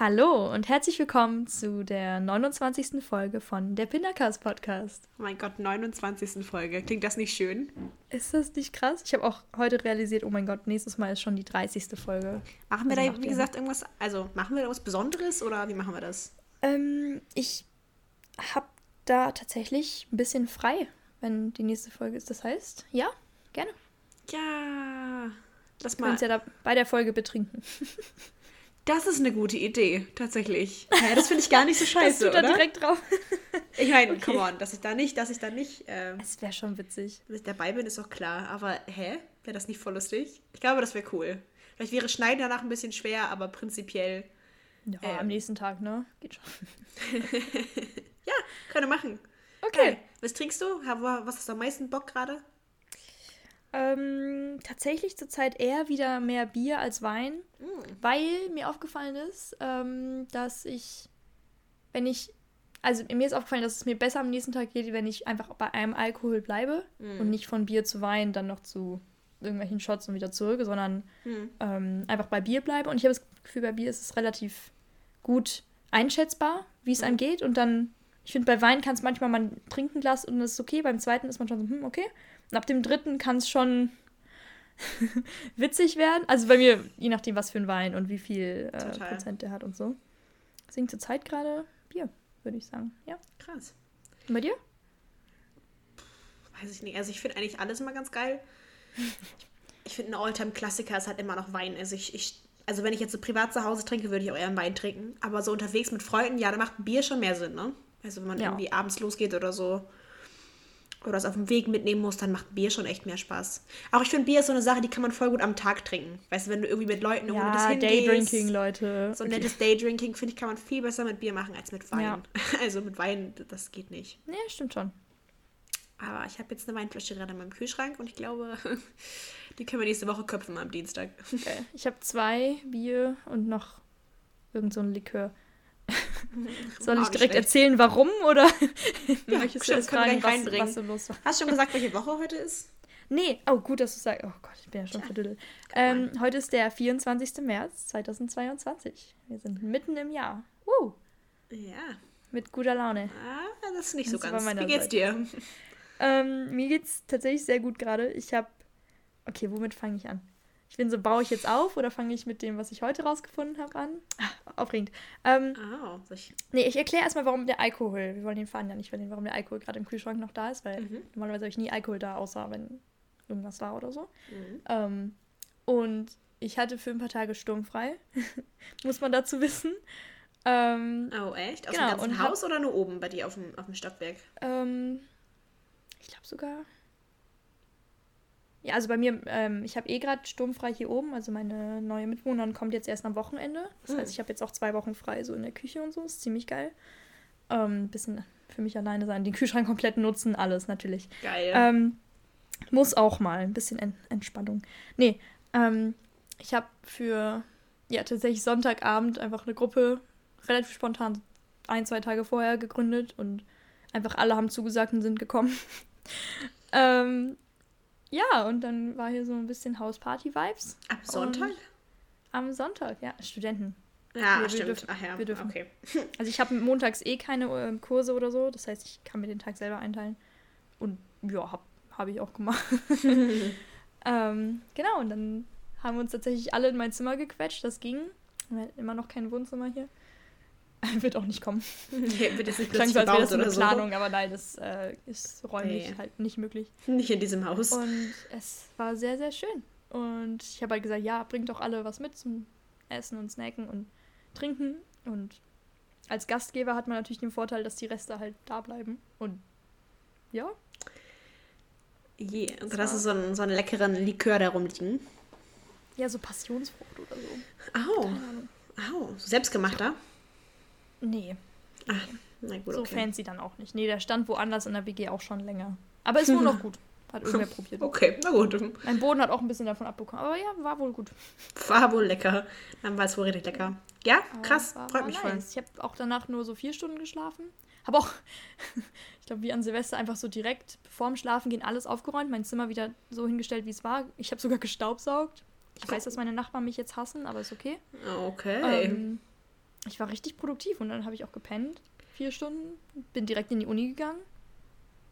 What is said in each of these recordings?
Hallo und herzlich willkommen zu der 29. Folge von der Pindercast Podcast. Oh mein Gott, 29. Folge. Klingt das nicht schön? Ist das nicht krass? Ich habe auch heute realisiert, oh mein Gott, nächstes Mal ist schon die 30. Folge. Machen wir also da, wie gesagt, irgendwas, also machen wir da was Besonderes oder wie machen wir das? Ähm, ich habe da tatsächlich ein bisschen frei, wenn die nächste Folge ist. Das heißt, ja, gerne. Ja, lass mal. Wir uns ja da bei der Folge betrinken. Das ist eine gute Idee, tatsächlich. Ja, das finde ich gar nicht so scheiße, das oder? da direkt drauf. ich meine, okay. come on, dass ich da nicht, dass ich da nicht. Äh, es wäre schon witzig. Dass ich dabei bin, ist auch klar. Aber hä? Wäre das nicht voll lustig? Ich glaube, das wäre cool. Vielleicht wäre Schneiden danach ein bisschen schwer, aber prinzipiell. Ja, ähm, am nächsten Tag, ne? Geht schon. ja, können wir machen. Okay. Geil. Was trinkst du? Was hast du am meisten Bock gerade? Ähm, tatsächlich zurzeit eher wieder mehr Bier als Wein, mm. weil mir aufgefallen ist, ähm, dass ich, wenn ich, also mir ist aufgefallen, dass es mir besser am nächsten Tag geht, wenn ich einfach bei einem Alkohol bleibe mm. und nicht von Bier zu Wein dann noch zu irgendwelchen Shots und wieder zurück, sondern mm. ähm, einfach bei Bier bleibe. Und ich habe das Gefühl, bei Bier ist es relativ gut einschätzbar, wie es einem mm. geht. Und dann, ich finde, bei Wein kann es manchmal, man trinkt ein Glas und es ist okay, beim zweiten ist man schon so, hm, okay. Und ab dem dritten kann es schon witzig werden. Also bei mir, je nachdem, was für ein Wein und wie viel äh, Prozent der hat und so. Deswegen zur Zeit gerade Bier, würde ich sagen. Ja. Krass. Und bei dir? Weiß ich nicht. Also ich finde eigentlich alles immer ganz geil. Ich finde, ein Alltime-Klassiker ist halt immer noch Wein. Also ich, ich, also wenn ich jetzt so privat zu Hause trinke, würde ich auch eher einen Wein trinken. Aber so unterwegs mit Freunden, ja, da macht ein Bier schon mehr Sinn, ne? Also wenn man ja. irgendwie abends losgeht oder so oder es auf dem Weg mitnehmen muss, dann macht Bier schon echt mehr Spaß. Auch ich finde, Bier ist so eine Sache, die kann man voll gut am Tag trinken. Weißt du, wenn du irgendwie mit Leuten irgendwo ja, das Daydrinking, Leute. So ein okay. nettes Daydrinking, finde ich, kann man viel besser mit Bier machen als mit Wein. Ja. Also mit Wein, das geht nicht. Nee, stimmt schon. Aber ich habe jetzt eine Weinflasche gerade in meinem Kühlschrank und ich glaube, die können wir nächste Woche köpfen am Dienstag. Okay. Ich habe zwei Bier und noch irgend so ein Likör. Soll ich direkt schlecht. erzählen, warum oder ja, möchtest du jetzt fragen, was, was so los war? Hast du schon gesagt, welche Woche heute ist? Nee, oh gut, dass du sagst. Oh Gott, ich bin ja schon verdüttelt. Ähm, heute ist der 24. März 2022. Wir sind mitten im Jahr. Woo. Ja. Mit guter Laune. Ah, das ist nicht das so ganz. Wie geht's Seite. dir? Ähm, mir geht's tatsächlich sehr gut gerade. Ich habe. Okay, womit fange ich an? Ich bin so, baue ich jetzt auf oder fange ich mit dem, was ich heute rausgefunden habe, an? Ah, aufregend. Ähm, oh, ich... Nee, ich erkläre erstmal, warum der Alkohol, wir wollen den Faden ja nicht verlieren, warum der Alkohol gerade im Kühlschrank noch da ist, weil mhm. normalerweise habe ich nie Alkohol da, außer wenn irgendwas war oder so. Mhm. Ähm, und ich hatte für ein paar Tage sturmfrei, muss man dazu wissen. Ähm, oh, echt? Aus genau, dem ganzen Haus hab, oder nur oben bei dir auf dem, auf dem Stockwerk? Ähm, ich glaube sogar ja, also bei mir, ähm, ich habe eh gerade sturmfrei hier oben. Also meine neue Mitwohnerin kommt jetzt erst am Wochenende. Das mhm. heißt, ich habe jetzt auch zwei Wochen frei, so in der Küche und so. Ist ziemlich geil. Ähm, ein bisschen für mich alleine sein, den Kühlschrank komplett nutzen, alles natürlich. Geil. Ähm, muss auch mal ein bisschen Ent Entspannung. Nee, ähm, ich habe für, ja, tatsächlich Sonntagabend einfach eine Gruppe relativ spontan ein, zwei Tage vorher gegründet und einfach alle haben zugesagt und sind gekommen. ähm, ja, und dann war hier so ein bisschen Hausparty-Vibes. Am Sonntag? Am Sonntag, ja. Studenten. Ja, wir, stimmt. Wir dürfen, Ach ja, wir dürfen. okay. Also ich habe montags eh keine äh, Kurse oder so, das heißt, ich kann mir den Tag selber einteilen. Und ja, habe hab ich auch gemacht. ähm, genau, und dann haben wir uns tatsächlich alle in mein Zimmer gequetscht, das ging. Wir hatten immer noch kein Wohnzimmer hier. Wird auch nicht kommen. Nee, wird jetzt nicht Klang so, als wäre das eine Planung, so. aber nein, das äh, ist räumlich nee. halt nicht möglich. Nicht in diesem Haus. Und es war sehr, sehr schön. Und ich habe halt gesagt, ja, bringt doch alle was mit zum Essen und Snacken und Trinken. Und als Gastgeber hat man natürlich den Vorteil, dass die Reste halt da bleiben. Und ja. Je, und dann hast du so einen, so einen leckeren Likör da rumliegen. Ja, so Passionsfrucht oder so. Au. Au. Selbstgemachter? Nee. Ach, na gut, so okay. fancy dann auch nicht. Nee, der stand woanders in der WG auch schon länger. Aber ist wohl noch gut. Hat irgendwer probiert. Okay, na gut. Mein Boden hat auch ein bisschen davon abbekommen. Aber ja, war wohl gut. War wohl lecker. Dann war es wohl richtig lecker. Ja, krass. War, freut war mich nice. voll. Ich habe auch danach nur so vier Stunden geschlafen. Habe auch, ich glaube, wie an Silvester einfach so direkt vorm Schlafen gehen alles aufgeräumt. Mein Zimmer wieder so hingestellt, wie es war. Ich habe sogar gestaubsaugt. Ich weiß, dass meine Nachbarn mich jetzt hassen, aber ist okay. Okay. Ähm, ich war richtig produktiv und dann habe ich auch gepennt. Vier Stunden. Bin direkt in die Uni gegangen.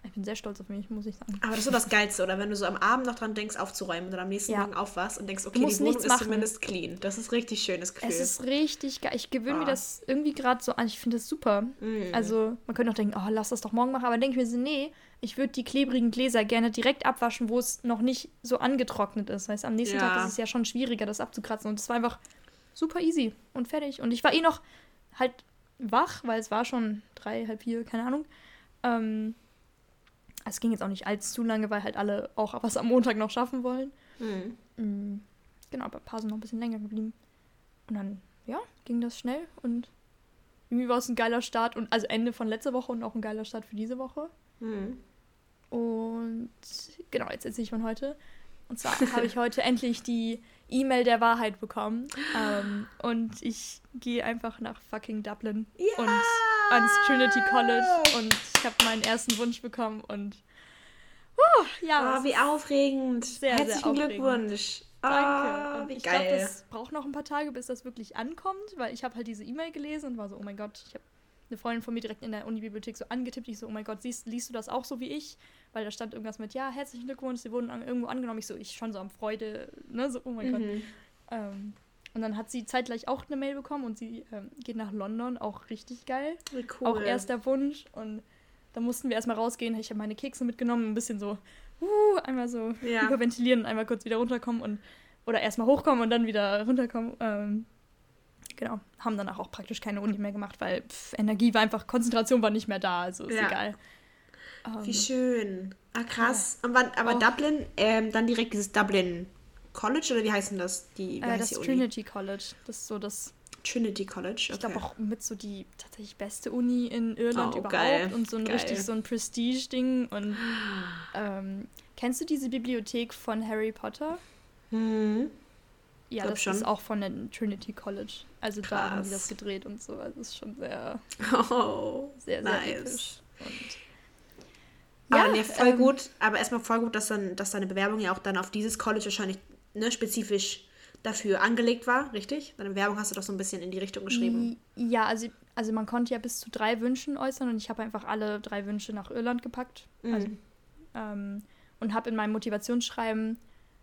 Ich bin sehr stolz auf mich, muss ich sagen. Aber das ist so das Geilste, oder? Wenn du so am Abend noch dran denkst, aufzuräumen und dann am nächsten ja. Morgen aufwachst und denkst, okay, die Wohnung ist machen. zumindest clean. Das ist richtig schönes Gefühl. Es ist richtig geil. Ich gewöhne oh. mir ah. das irgendwie gerade so an. Ich finde das super. Mm. Also, man könnte auch denken, oh, lass das doch morgen machen. Aber dann denke ich mir so, nee, ich würde die klebrigen Gläser gerne direkt abwaschen, wo es noch nicht so angetrocknet ist. Heißt, am nächsten ja. Tag ist es ja schon schwieriger, das abzukratzen. Und es war einfach super easy und fertig. Und ich war eh noch halt wach, weil es war schon drei, halb vier, keine Ahnung. Ähm, es ging jetzt auch nicht allzu lange, weil halt alle auch was am Montag noch schaffen wollen. Mhm. Mhm. Genau, aber ein paar sind noch ein bisschen länger geblieben. Und dann, ja, ging das schnell und irgendwie war es ein geiler Start und also Ende von letzter Woche und auch ein geiler Start für diese Woche. Mhm. Und genau, jetzt erzähle ich von heute. Und zwar habe ich heute endlich die E-Mail der Wahrheit bekommen. Ähm, und ich gehe einfach nach fucking Dublin ja! und ans Trinity College und ich habe meinen ersten Wunsch bekommen und uh, ja. Oh, wie aufregend. Sehr, Herzlichen sehr aufregend. Glückwunsch. Danke. Oh, wie ich glaube, das braucht noch ein paar Tage, bis das wirklich ankommt, weil ich habe halt diese E-Mail gelesen und war so, oh mein Gott, ich habe eine Freundin von mir direkt in der Unibibliothek so angetippt. Ich so, oh mein Gott, siehst, liest du das auch so wie ich? Weil da stand irgendwas mit, ja, herzlichen Glückwunsch, sie wurden an, irgendwo angenommen. Ich so, ich schon so am Freude, ne, so, oh mein mhm. Gott. Ähm, und dann hat sie zeitgleich auch eine Mail bekommen und sie ähm, geht nach London, auch richtig geil. Cool. Auch erster Wunsch. Und da mussten wir erstmal rausgehen. Ich habe meine Kekse mitgenommen, ein bisschen so, uh, einmal so ja. hyperventilieren und einmal kurz wieder runterkommen und oder erstmal hochkommen und dann wieder runterkommen. Ähm, genau, haben danach auch praktisch keine Uni mehr gemacht, weil pff, Energie war einfach, Konzentration war nicht mehr da, also ist ja. egal. Wie ähm, schön. Ah, krass. Ja. Aber, aber Dublin, ähm, dann direkt dieses Dublin College oder wie heißen das? Die, äh, das die Trinity College. Das ist so das. Trinity College, okay. Ich glaube auch mit so die tatsächlich beste Uni in Irland oh, überhaupt geil. und so ein geil. richtig so ein Prestige-Ding. Und ähm, kennst du diese Bibliothek von Harry Potter? Mhm. Ja, das schon. ist auch von der Trinity College. Also Krass. da haben die das gedreht und so. Also das ist schon sehr, oh, sehr, sehr nice. ja, aber nee, voll ähm, gut. Aber erstmal voll gut, dass, dann, dass deine Bewerbung ja auch dann auf dieses College wahrscheinlich ne, spezifisch dafür angelegt war, richtig? Deine Bewerbung hast du doch so ein bisschen in die Richtung geschrieben. Ja, also, also man konnte ja bis zu drei Wünschen äußern und ich habe einfach alle drei Wünsche nach Irland gepackt. Mhm. Also, ähm, und habe in meinem Motivationsschreiben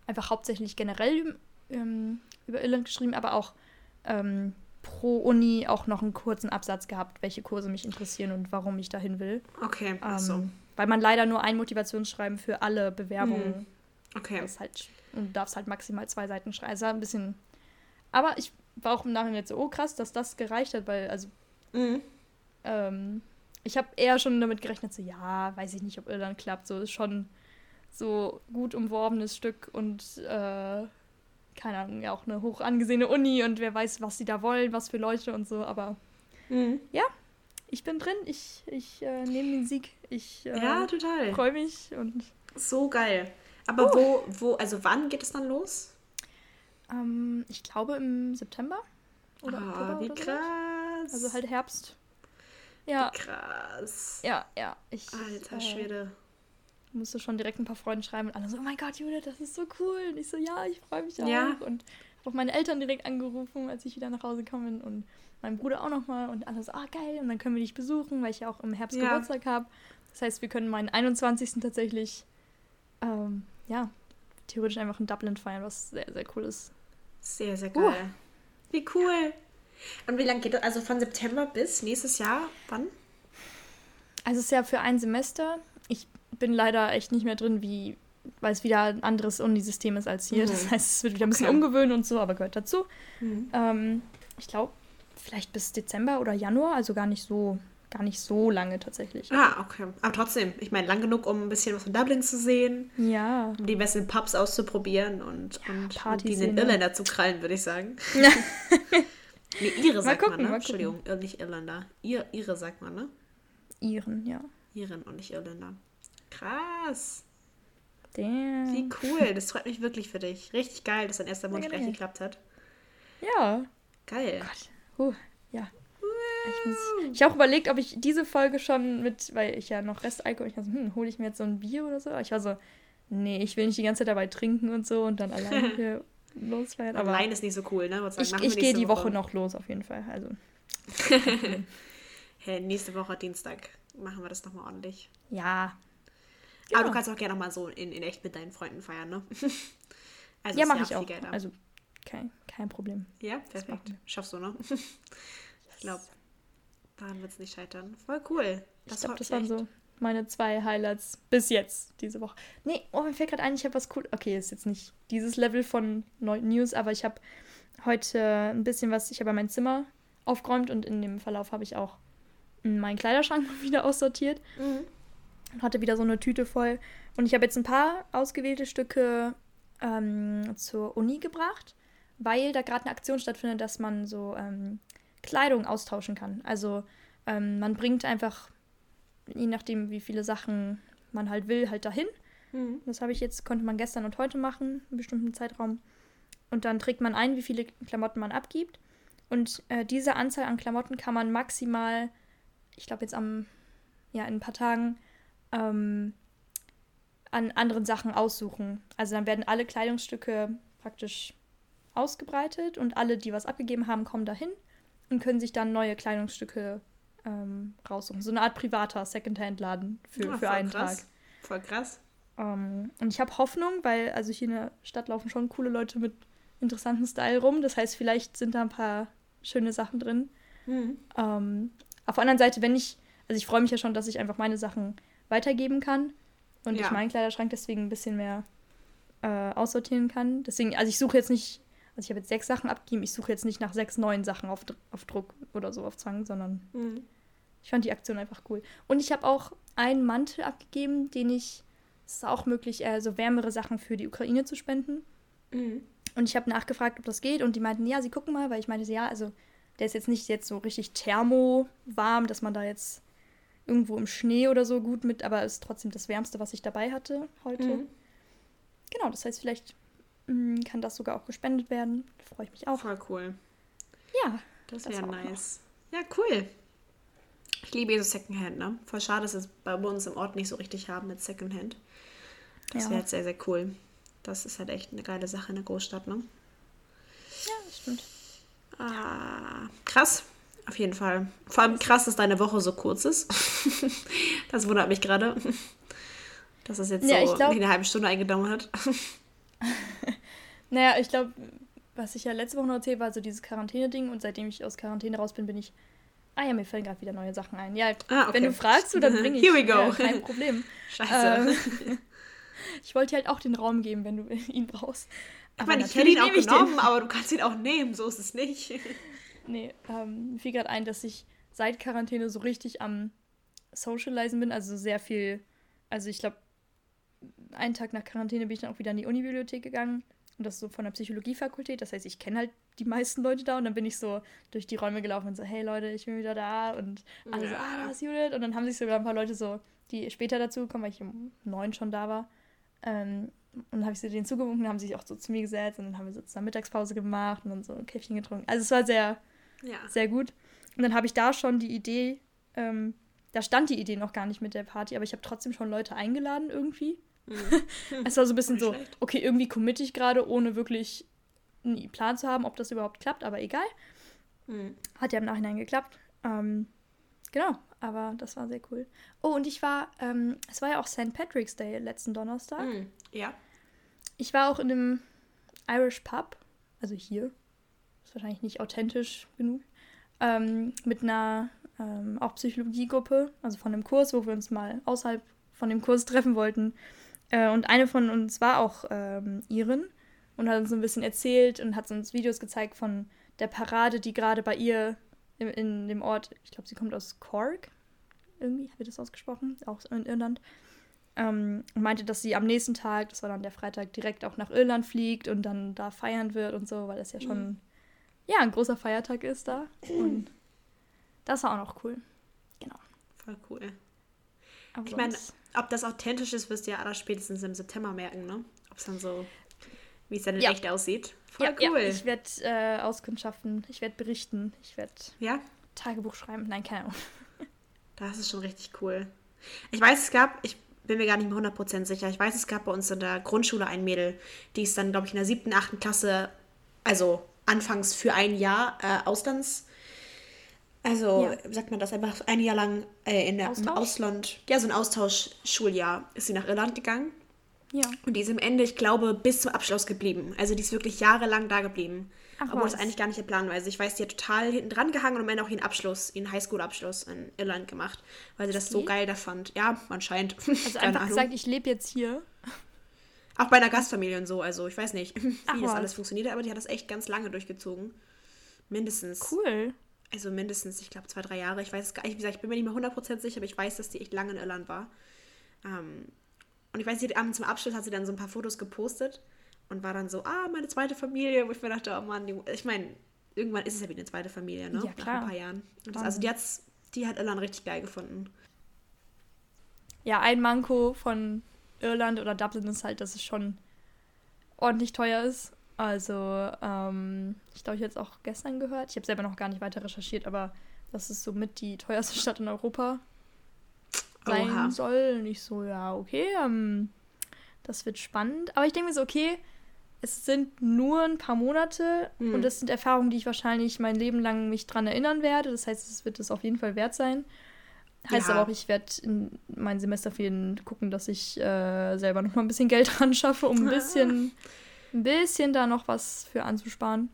einfach hauptsächlich generell ähm, über Irland geschrieben, aber auch ähm, pro Uni auch noch einen kurzen Absatz gehabt, welche Kurse mich interessieren und warum ich dahin will. Okay, so. Ähm, weil man leider nur ein Motivationsschreiben für alle Bewerbungen. Hm. Okay. Das halt, und du darfst halt maximal zwei Seiten schreiben. Also ein bisschen. Aber ich war auch im Nachhinein jetzt so, oh krass, dass das gereicht hat, weil, also. Mhm. Ähm, ich habe eher schon damit gerechnet, so, ja, weiß ich nicht, ob Irland klappt. So ist schon so gut umworbenes Stück und äh, keine Ahnung, ja auch eine hoch angesehene Uni und wer weiß, was sie da wollen, was für Leute und so, aber mhm. ja, ich bin drin, ich, ich äh, nehme den Sieg. Ich äh, ja, total. freue mich und. So geil. Aber uh. wo, wo, also wann geht es dann los? Ähm, ich glaube im September. Oder ah, wie oder krass. So. Also halt Herbst. Ja. Wie krass. Ja, ja. Ich, Alter äh, Schwede musste schon direkt ein paar Freunde schreiben und alle so, oh mein Gott, Judith, das ist so cool. Und ich so, ja, ich freue mich auch. Ja. Und habe auch meine Eltern direkt angerufen, als ich wieder nach Hause gekommen bin und mein Bruder auch nochmal und alle so, ah, geil. Und dann können wir dich besuchen, weil ich ja auch im Herbst ja. Geburtstag habe. Das heißt, wir können meinen 21. tatsächlich, ähm, ja, theoretisch einfach in Dublin feiern, was sehr, sehr cool ist. Sehr, sehr geil. Uh. Wie cool. Und wie lange geht das? Also von September bis nächstes Jahr? Wann? Also es ist ja für ein Semester. Ich bin leider echt nicht mehr drin, wie, weil es wieder ein anderes Unisystem ist als hier. Mhm. Das heißt, es wird wieder ein bisschen okay. umgewöhnen und so, aber gehört dazu. Mhm. Ähm, ich glaube, vielleicht bis Dezember oder Januar, also gar nicht so, gar nicht so lange tatsächlich. Ah, okay. Aber trotzdem, ich meine, lang genug, um ein bisschen was von Dublin zu sehen. Ja. Um die besten Pubs auszuprobieren und, ja, und, und die in Irländer zu krallen, würde ich sagen. nee, ihre sagt gucken, man, ne? Entschuldigung, nicht Irländer. Ihr, ihre sagt man, ne? Iren, ja. Iren und nicht Irländer. Krass. Damn. Wie cool. Das freut mich wirklich für dich. Richtig geil, dass dein erster Wunsch gleich geklappt hat. Ja. Geil. Oh Gott. Uh, ja. Ich, muss, ich habe auch überlegt, ob ich diese Folge schon mit, weil ich ja noch Restalkohol, ich war so, hm, hole ich mir jetzt so ein Bier oder so? Ich war so, nee, ich will nicht die ganze Zeit dabei trinken und so und dann alleine hier losfeiern. Aber Allein ist nicht so cool, ne? Sagen, ich ich gehe die Woche. Woche noch los, auf jeden Fall. Also. hey, nächste Woche Dienstag machen wir das nochmal ordentlich. Ja. Genau. Aber du kannst auch gerne nochmal so in, in echt mit deinen Freunden feiern, ne? Also ja, mache ich auch. Gelder. Also kein, kein Problem. Ja, perfekt. Schaffst du, ne? ich glaube, daran wird es nicht scheitern. Voll cool. Das, ich glaub, das waren so meine zwei Highlights bis jetzt diese Woche. Nee, oh, mir fällt gerade ein, ich habe was cool. Okay, ist jetzt nicht dieses Level von News, aber ich habe heute ein bisschen was, ich habe mein Zimmer aufgeräumt und in dem Verlauf habe ich auch meinen Kleiderschrank wieder aussortiert. Mhm. Und hatte wieder so eine Tüte voll. Und ich habe jetzt ein paar ausgewählte Stücke ähm, zur Uni gebracht, weil da gerade eine Aktion stattfindet, dass man so ähm, Kleidung austauschen kann. Also ähm, man bringt einfach, je nachdem, wie viele Sachen man halt will, halt dahin. Mhm. Das habe ich jetzt, konnte man gestern und heute machen, einen bestimmten Zeitraum. Und dann trägt man ein, wie viele Klamotten man abgibt. Und äh, diese Anzahl an Klamotten kann man maximal, ich glaube jetzt am, ja, in ein paar Tagen, ähm, an anderen Sachen aussuchen. Also dann werden alle Kleidungsstücke praktisch ausgebreitet und alle, die was abgegeben haben, kommen dahin und können sich dann neue Kleidungsstücke ähm, raussuchen. So eine Art privater Secondhand-Laden für, ja, für einen krass. Tag. Voll krass. Ähm, und ich habe Hoffnung, weil also hier in der Stadt laufen schon coole Leute mit interessanten Style rum. Das heißt, vielleicht sind da ein paar schöne Sachen drin. Mhm. Ähm, auf der anderen Seite, wenn ich, also ich freue mich ja schon, dass ich einfach meine Sachen weitergeben kann und ja. ich meinen Kleiderschrank deswegen ein bisschen mehr äh, aussortieren kann. Deswegen, also ich suche jetzt nicht, also ich habe jetzt sechs Sachen abgegeben, ich suche jetzt nicht nach sechs neuen Sachen auf, auf Druck oder so auf Zwang, sondern mhm. ich fand die Aktion einfach cool. Und ich habe auch einen Mantel abgegeben, den ich, es ist auch möglich, äh, so wärmere Sachen für die Ukraine zu spenden. Mhm. Und ich habe nachgefragt, ob das geht und die meinten, ja, sie gucken mal, weil ich meinte, ja, also der ist jetzt nicht jetzt so richtig thermo-warm, dass man da jetzt irgendwo im Schnee oder so gut mit, aber ist trotzdem das Wärmste, was ich dabei hatte heute. Mhm. Genau, das heißt, vielleicht mh, mm, kann das sogar auch gespendet werden. Da freue ich mich auch. Voll cool. Ja. Das wäre nice. Noch. Ja, cool. Ich liebe eh so Secondhand, ne? Voll schade, dass wir es bei uns im Ort nicht so richtig haben mit Secondhand. Das ja. wäre jetzt sehr, sehr cool. Das ist halt echt eine geile Sache in der Großstadt, ne? Ja, das stimmt. Ah, krass. Auf jeden Fall. Vor allem krass, dass deine Woche so kurz ist. das wundert mich gerade. Dass es jetzt ja, so glaub, eine halbe Stunde eingenommen hat. naja, ich glaube, was ich ja letzte Woche noch erzählt war so dieses Quarantäne-Ding und seitdem ich aus Quarantäne raus bin, bin ich. Ah ja, mir fallen gerade wieder neue Sachen ein. Ja, ah, okay. wenn du fragst, dann bringe ich. Here we go. Ja, kein Problem. Scheiße. Ähm, ich wollte dir halt auch den Raum geben, wenn du ihn brauchst. Aber ich meine, ich hätte ihn auch genommen, aber du kannst ihn auch nehmen, so ist es nicht. Nee, ähm, mir fiel gerade ein, dass ich seit Quarantäne so richtig am Socializen bin, also sehr viel, also ich glaube, einen Tag nach Quarantäne bin ich dann auch wieder in die Unibibliothek gegangen und das so von der Psychologiefakultät, das heißt, ich kenne halt die meisten Leute da und dann bin ich so durch die Räume gelaufen und so, hey Leute, ich bin wieder da und alle ja. so, ah, da ist Judith und dann haben sich sogar ein paar Leute so, die später dazu kommen, weil ich um neun schon da war, ähm, und dann habe ich sie denen zugewunken, haben sie sich auch so zu mir gesetzt und dann haben wir so zusammen Mittagspause gemacht und dann so ein Käffchen getrunken. Also es war sehr, ja. Sehr gut. Und dann habe ich da schon die Idee, ähm, da stand die Idee noch gar nicht mit der Party, aber ich habe trotzdem schon Leute eingeladen irgendwie. Mhm. es war so ein bisschen so, okay, irgendwie committe ich gerade, ohne wirklich einen Plan zu haben, ob das überhaupt klappt, aber egal. Mhm. Hat ja im Nachhinein geklappt. Ähm, genau, aber das war sehr cool. Oh, und ich war, ähm, es war ja auch St. Patrick's Day letzten Donnerstag. Mhm. Ja. Ich war auch in einem Irish Pub, also hier, wahrscheinlich nicht authentisch genug, ähm, mit einer ähm, auch Psychologiegruppe, also von dem Kurs, wo wir uns mal außerhalb von dem Kurs treffen wollten. Äh, und eine von uns war auch ähm, Iren und hat uns ein bisschen erzählt und hat uns Videos gezeigt von der Parade, die gerade bei ihr in, in dem Ort, ich glaube, sie kommt aus Cork, irgendwie, wird das ausgesprochen, auch in Irland. Ähm, meinte, dass sie am nächsten Tag, das war dann der Freitag, direkt auch nach Irland fliegt und dann da feiern wird und so, weil das ja schon mhm ja, ein großer Feiertag ist da. Und das war auch noch cool. Genau. Voll cool. Aber ich meine, ob das authentisch ist, wirst du ja aller spätestens im September merken, ne? Ob es dann so, wie es dann ja. echt aussieht. Voll ja, cool. Ja. Ich werde äh, auskundschaften, ich werde berichten, ich werde ja? Tagebuch schreiben. Nein, keine Ahnung. Das ist schon richtig cool. Ich weiß, es gab, ich bin mir gar nicht mehr 100% sicher. Ich weiß, es gab bei uns in der Grundschule ein Mädel, die ist dann, glaube ich, in der siebten, achten Klasse, also anfangs für ein Jahr äh, Auslands. Also, ja. sagt man das einfach ein Jahr lang äh, in der, im Ausland, ja, so ein Austauschschuljahr, ist sie nach Irland gegangen. Ja. Und die ist am Ende, ich glaube, bis zum Abschluss geblieben. Also die ist wirklich jahrelang da geblieben. Ach, Obwohl was. das eigentlich gar nicht der Plan war. Also ich weiß, die hat total hinten dran gehangen und am Ende auch ihren Abschluss, ihren Highschool-Abschluss in Irland gemacht, weil sie das so geil da fand. Ja, anscheinend. Also einfach gesagt, ich lebe jetzt hier. Auch bei einer Gastfamilie und so. Also ich weiß nicht, wie Ach, das alles funktioniert, aber die hat das echt ganz lange durchgezogen. Mindestens. Cool. Also mindestens, ich glaube, zwei, drei Jahre. Ich weiß es gar nicht, wie gesagt, ich bin mir nicht mehr 100% sicher, aber ich weiß, dass die echt lange in Irland war. Ähm, und ich weiß, sie zum Abschluss hat sie dann so ein paar Fotos gepostet und war dann so, ah, meine zweite Familie, wo ich mir dachte, oh Mann, die, ich meine, irgendwann ist es ja wie eine zweite Familie, ne? Ja, klar. Nach ein paar Jahren. Das, also die, hat's, die hat Irland richtig geil gefunden. Ja, ein Manko von Irland oder Dublin ist halt, dass es schon ordentlich teuer ist. Also, ähm, ich glaube, ich habe jetzt auch gestern gehört. Ich habe selber noch gar nicht weiter recherchiert, aber das ist somit die teuerste Stadt in Europa sein Oha. soll. Nicht so, ja, okay, ähm, das wird spannend. Aber ich denke mir so, okay, es sind nur ein paar Monate hm. und das sind Erfahrungen, die ich wahrscheinlich mein Leben lang mich dran erinnern werde. Das heißt, es wird es auf jeden Fall wert sein. Heißt ja. aber auch, ich werde in meinen Semesterferien gucken, dass ich äh, selber noch mal ein bisschen Geld dran schaffe, um ein bisschen, ein bisschen da noch was für anzusparen.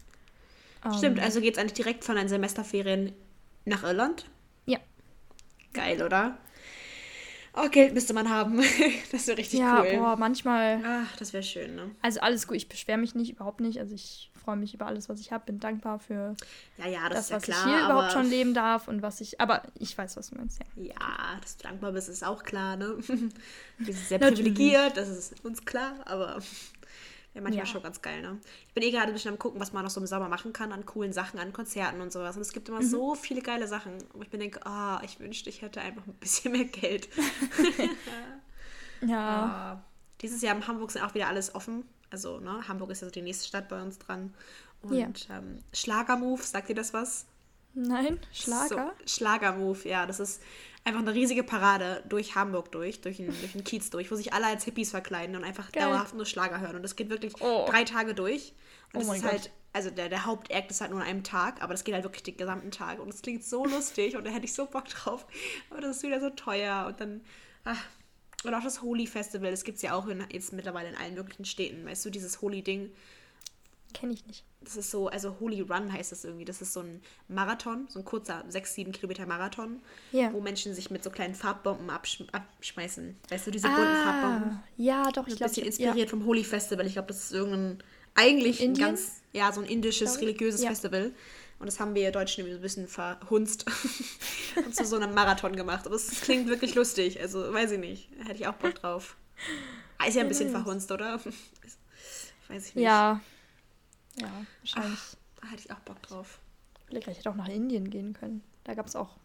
Stimmt, ähm, also geht es eigentlich direkt von deinen Semesterferien nach Irland? Ja. Geil, oder? Oh, Geld müsste man haben. das wäre richtig ja, cool. Ja, boah, manchmal. Ach, das wäre schön, ne? Also alles gut, ich beschwere mich nicht, überhaupt nicht. Also ich freue mich über alles, was ich habe, bin dankbar für ja, ja, das, das was ja klar, ich hier überhaupt schon leben darf und was ich. Aber ich weiß, was du meinst, ja. Ja, dass du dankbar bist, ist auch klar, ne? Wir sind sehr privilegiert, das ist uns klar, aber Wäre manchmal ja. schon ganz geil, ne? Ich bin eh gerade ein bisschen am gucken, was man noch so im Sommer machen kann an coolen Sachen, an Konzerten und sowas. Und es gibt immer mhm. so viele geile Sachen. Und ich bin denke, ah, oh, ich wünschte, ich hätte einfach ein bisschen mehr Geld. ja. Uh, dieses Jahr in Hamburg sind auch wieder alles offen. Also, ne, Hamburg ist ja so die nächste Stadt bei uns dran. Und ja. ähm, Schlagermove, sagt ihr das was? Nein, Schlager? So, Schlagermove, ja. Das ist einfach eine riesige Parade durch Hamburg durch, durch den, durch den Kiez durch, wo sich alle als Hippies verkleiden und einfach Geil. dauerhaft nur Schlager hören. Und das geht wirklich oh. drei Tage durch. Und oh das ist Gott. halt, also der, der Hauptakt ist halt nur an einem Tag, aber das geht halt wirklich den gesamten Tag. Und es klingt so lustig und da hätte ich so Bock drauf. Aber das ist wieder so teuer. Und dann, ach, und auch das Holy Festival, das gibt es ja auch in, jetzt mittlerweile in allen möglichen Städten. Weißt du, dieses Holy-Ding. Kenne ich nicht das ist so, also Holy Run heißt das irgendwie. Das ist so ein Marathon, so ein kurzer 6, 7 Kilometer Marathon, yeah. wo Menschen sich mit so kleinen Farbbomben absch abschmeißen. Weißt du, diese ah, bunten Farbbomben? Ja, doch, ich glaube. Ein bisschen inspiriert ja. vom Holy Festival. Ich glaube, das ist irgendein, eigentlich ein ganz, ja, so ein indisches, religiöses ja. Festival. Und das haben wir Deutschen irgendwie so ein bisschen verhunzt und zu so einem Marathon gemacht. Aber es klingt wirklich lustig. Also, weiß ich nicht. Hätte ich auch Bock drauf. Ist ja ein bisschen verhunzt, oder? weiß ich nicht. Ja, ja, wahrscheinlich. Ach, da hätte ich auch Bock drauf. Vielleicht hätte ich auch nach Indien gehen können. Da gab es auch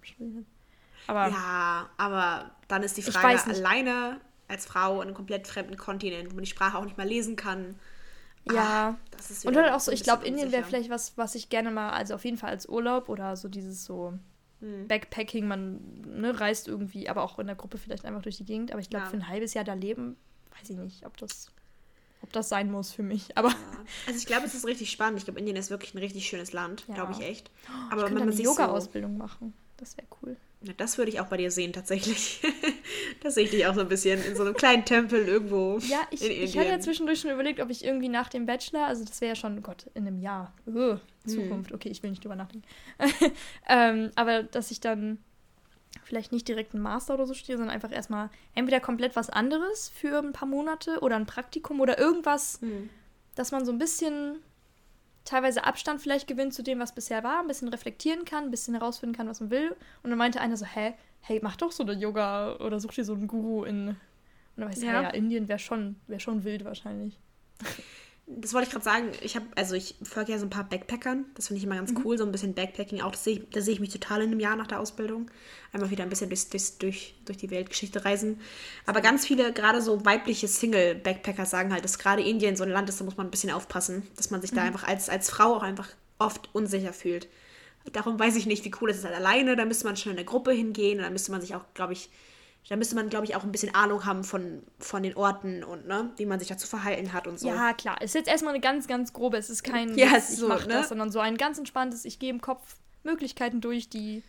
Aber ja, aber dann ist die Frage alleine als Frau in einem komplett fremden Kontinent, wo man die Sprache auch nicht mal lesen kann. Ja, Ach, das ist und dann auch so, ich glaube, Indien wäre vielleicht was, was ich gerne mal, also auf jeden Fall als Urlaub oder so dieses so hm. Backpacking, man ne, reist irgendwie, aber auch in der Gruppe vielleicht einfach durch die Gegend. Aber ich glaube, ja. für ein halbes Jahr da leben, weiß ich nicht, ob das ob das sein muss für mich. Aber ja. Also ich glaube, es ist richtig spannend. Ich glaube, Indien ist wirklich ein richtig schönes Land, ja. glaube ich echt. Aber ich könnte eine Yoga-Ausbildung so machen. Das wäre cool. Na, das würde ich auch bei dir sehen, tatsächlich. das sehe ich dich auch so ein bisschen in so einem kleinen Tempel irgendwo. Ja, ich, ich hatte ja zwischendurch schon überlegt, ob ich irgendwie nach dem Bachelor, also das wäre ja schon, Gott, in einem Jahr. Uh, Zukunft, hm. okay, ich will nicht drüber nachdenken. ähm, aber dass ich dann vielleicht nicht direkt einen Master oder so studiere, sondern einfach erstmal entweder komplett was anderes für ein paar Monate oder ein Praktikum oder irgendwas, mhm. dass man so ein bisschen teilweise Abstand vielleicht gewinnt zu dem, was bisher war, ein bisschen reflektieren kann, ein bisschen herausfinden kann, was man will. Und dann meinte einer so, hä, hey, mach doch so eine Yoga oder such dir so einen Guru in. Und dann weiß ich, ja, ja Indien wäre schon, wär schon wild wahrscheinlich. das wollte ich gerade sagen. Ich habe, also ich folge ja so ein paar Backpackern. Das finde ich immer ganz mhm. cool, so ein bisschen Backpacking. Auch das sehe ich, da sehe ich mich total in einem Jahr nach der Ausbildung. Einmal wieder ein bisschen durch, durch, durch, durch die Weltgeschichte reisen. Aber ganz viele, gerade so weibliche Single-Backpacker sagen halt, dass gerade Indien so ein Land ist, da muss man ein bisschen aufpassen, dass man sich mhm. da einfach als, als Frau auch einfach oft unsicher fühlt. Darum weiß ich nicht, wie cool es ist halt alleine. Da müsste man schon in eine Gruppe hingehen. Da müsste man sich auch, glaube ich, Da müsste man, glaube ich, auch ein bisschen Ahnung haben von, von den Orten und ne, wie man sich dazu verhalten hat und so. Ja, klar. Es ist jetzt erstmal eine ganz, ganz grobe. Es ist kein, Ja, ja, es ist ich so, mach ne? das, sondern so ein ganz entspanntes, ich gehe im Kopf Möglichkeiten durch, die.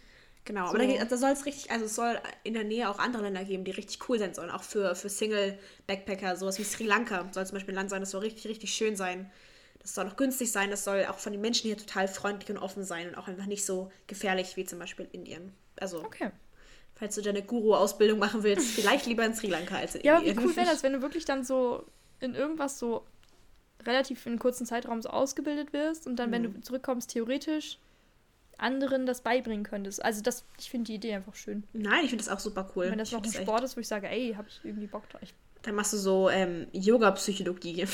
Genau, So. aber da, da soll es richtig, also es soll in der Nähe auch andere Länder geben, die richtig cool sein sollen. Auch für, für Single-Backpacker, sowas wie Sri Lanka soll zum Beispiel ein Land sein, das soll richtig, richtig schön sein. Das soll auch günstig sein, das soll auch von den Menschen hier total freundlich und offen sein und auch einfach nicht so gefährlich wie zum Beispiel Indien. Also, Okay. Falls du deine Guru-Ausbildung machen willst, vielleicht lieber in Sri Lanka als in Ja, aber wie Indien. cool wäre das, wenn du wirklich dann so in irgendwas so relativ in einem kurzen Zeitraum so ausgebildet wirst und dann, wenn Mhm. du zurückkommst, theoretisch anderen das beibringen könntest. Also das, ich finde die Idee einfach schön. Nein, ich finde das auch super cool. wenn das Ich noch ein das Sport ist, wo ich sage, ey, habe ich irgendwie Bock drauf. Echt, dann machst du so ähm, Yoga-Psychologie.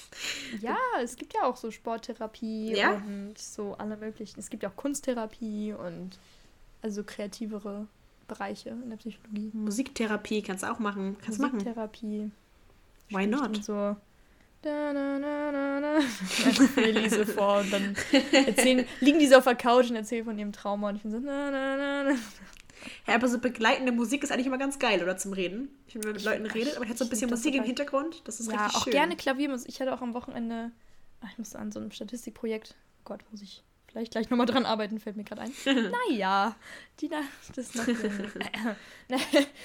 ja, es gibt ja auch so Sporttherapie Ja? und so alle möglichen. Es gibt ja auch Kunsttherapie und also kreativere Bereiche in der Psychologie. Musiktherapie kannst du auch machen. Kannst machen. Musiktherapie. Why not? so. Da, na, na, na, na. Elise vor und dann erzählen, liegen die so auf der Couch und erzählen von ihrem Trauma und ich bin so, na, na, na, na. Ja, aber so begleitende Musik ist eigentlich immer ganz geil, oder? Zum Reden. Ich finde, wenn man mit Leuten redet, aber ich hätte so ein bisschen Musik im Hintergrund. Das ist Ja, richtig auch schön. gerne Klaviermusik. Ich hatte auch am Wochenende, ach, ich musste an so einem Statistikprojekt, oh Gott, muss ich vielleicht gleich nochmal dran arbeiten, fällt mir gerade ein. naja, die Nacht ist noch.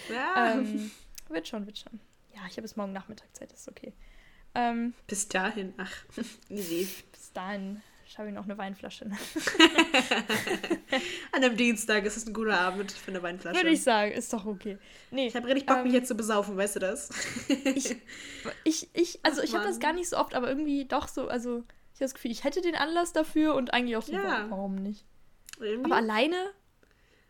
Ja, ähm, wird schon, wird schon. Ja, ich habe bis morgen Nachmittag Zeit, das ist okay. Ähm, bis dahin. Ach, easy. bis dahin schaffe ich noch eine Weinflasche. An einem Dienstag ist es ein guter Abend für eine Weinflasche. Würde ich sagen, ist doch okay. Nee, ich habe richtig Bock, mich ähm, jetzt zu besaufen, weißt du das? ich, ich, ich, also Ach, ich habe das gar nicht so oft, aber irgendwie doch so, also ich habe das Gefühl, ich hätte den Anlass dafür und eigentlich auch so, Ja. warum nicht? Irgendwie Aber alleine?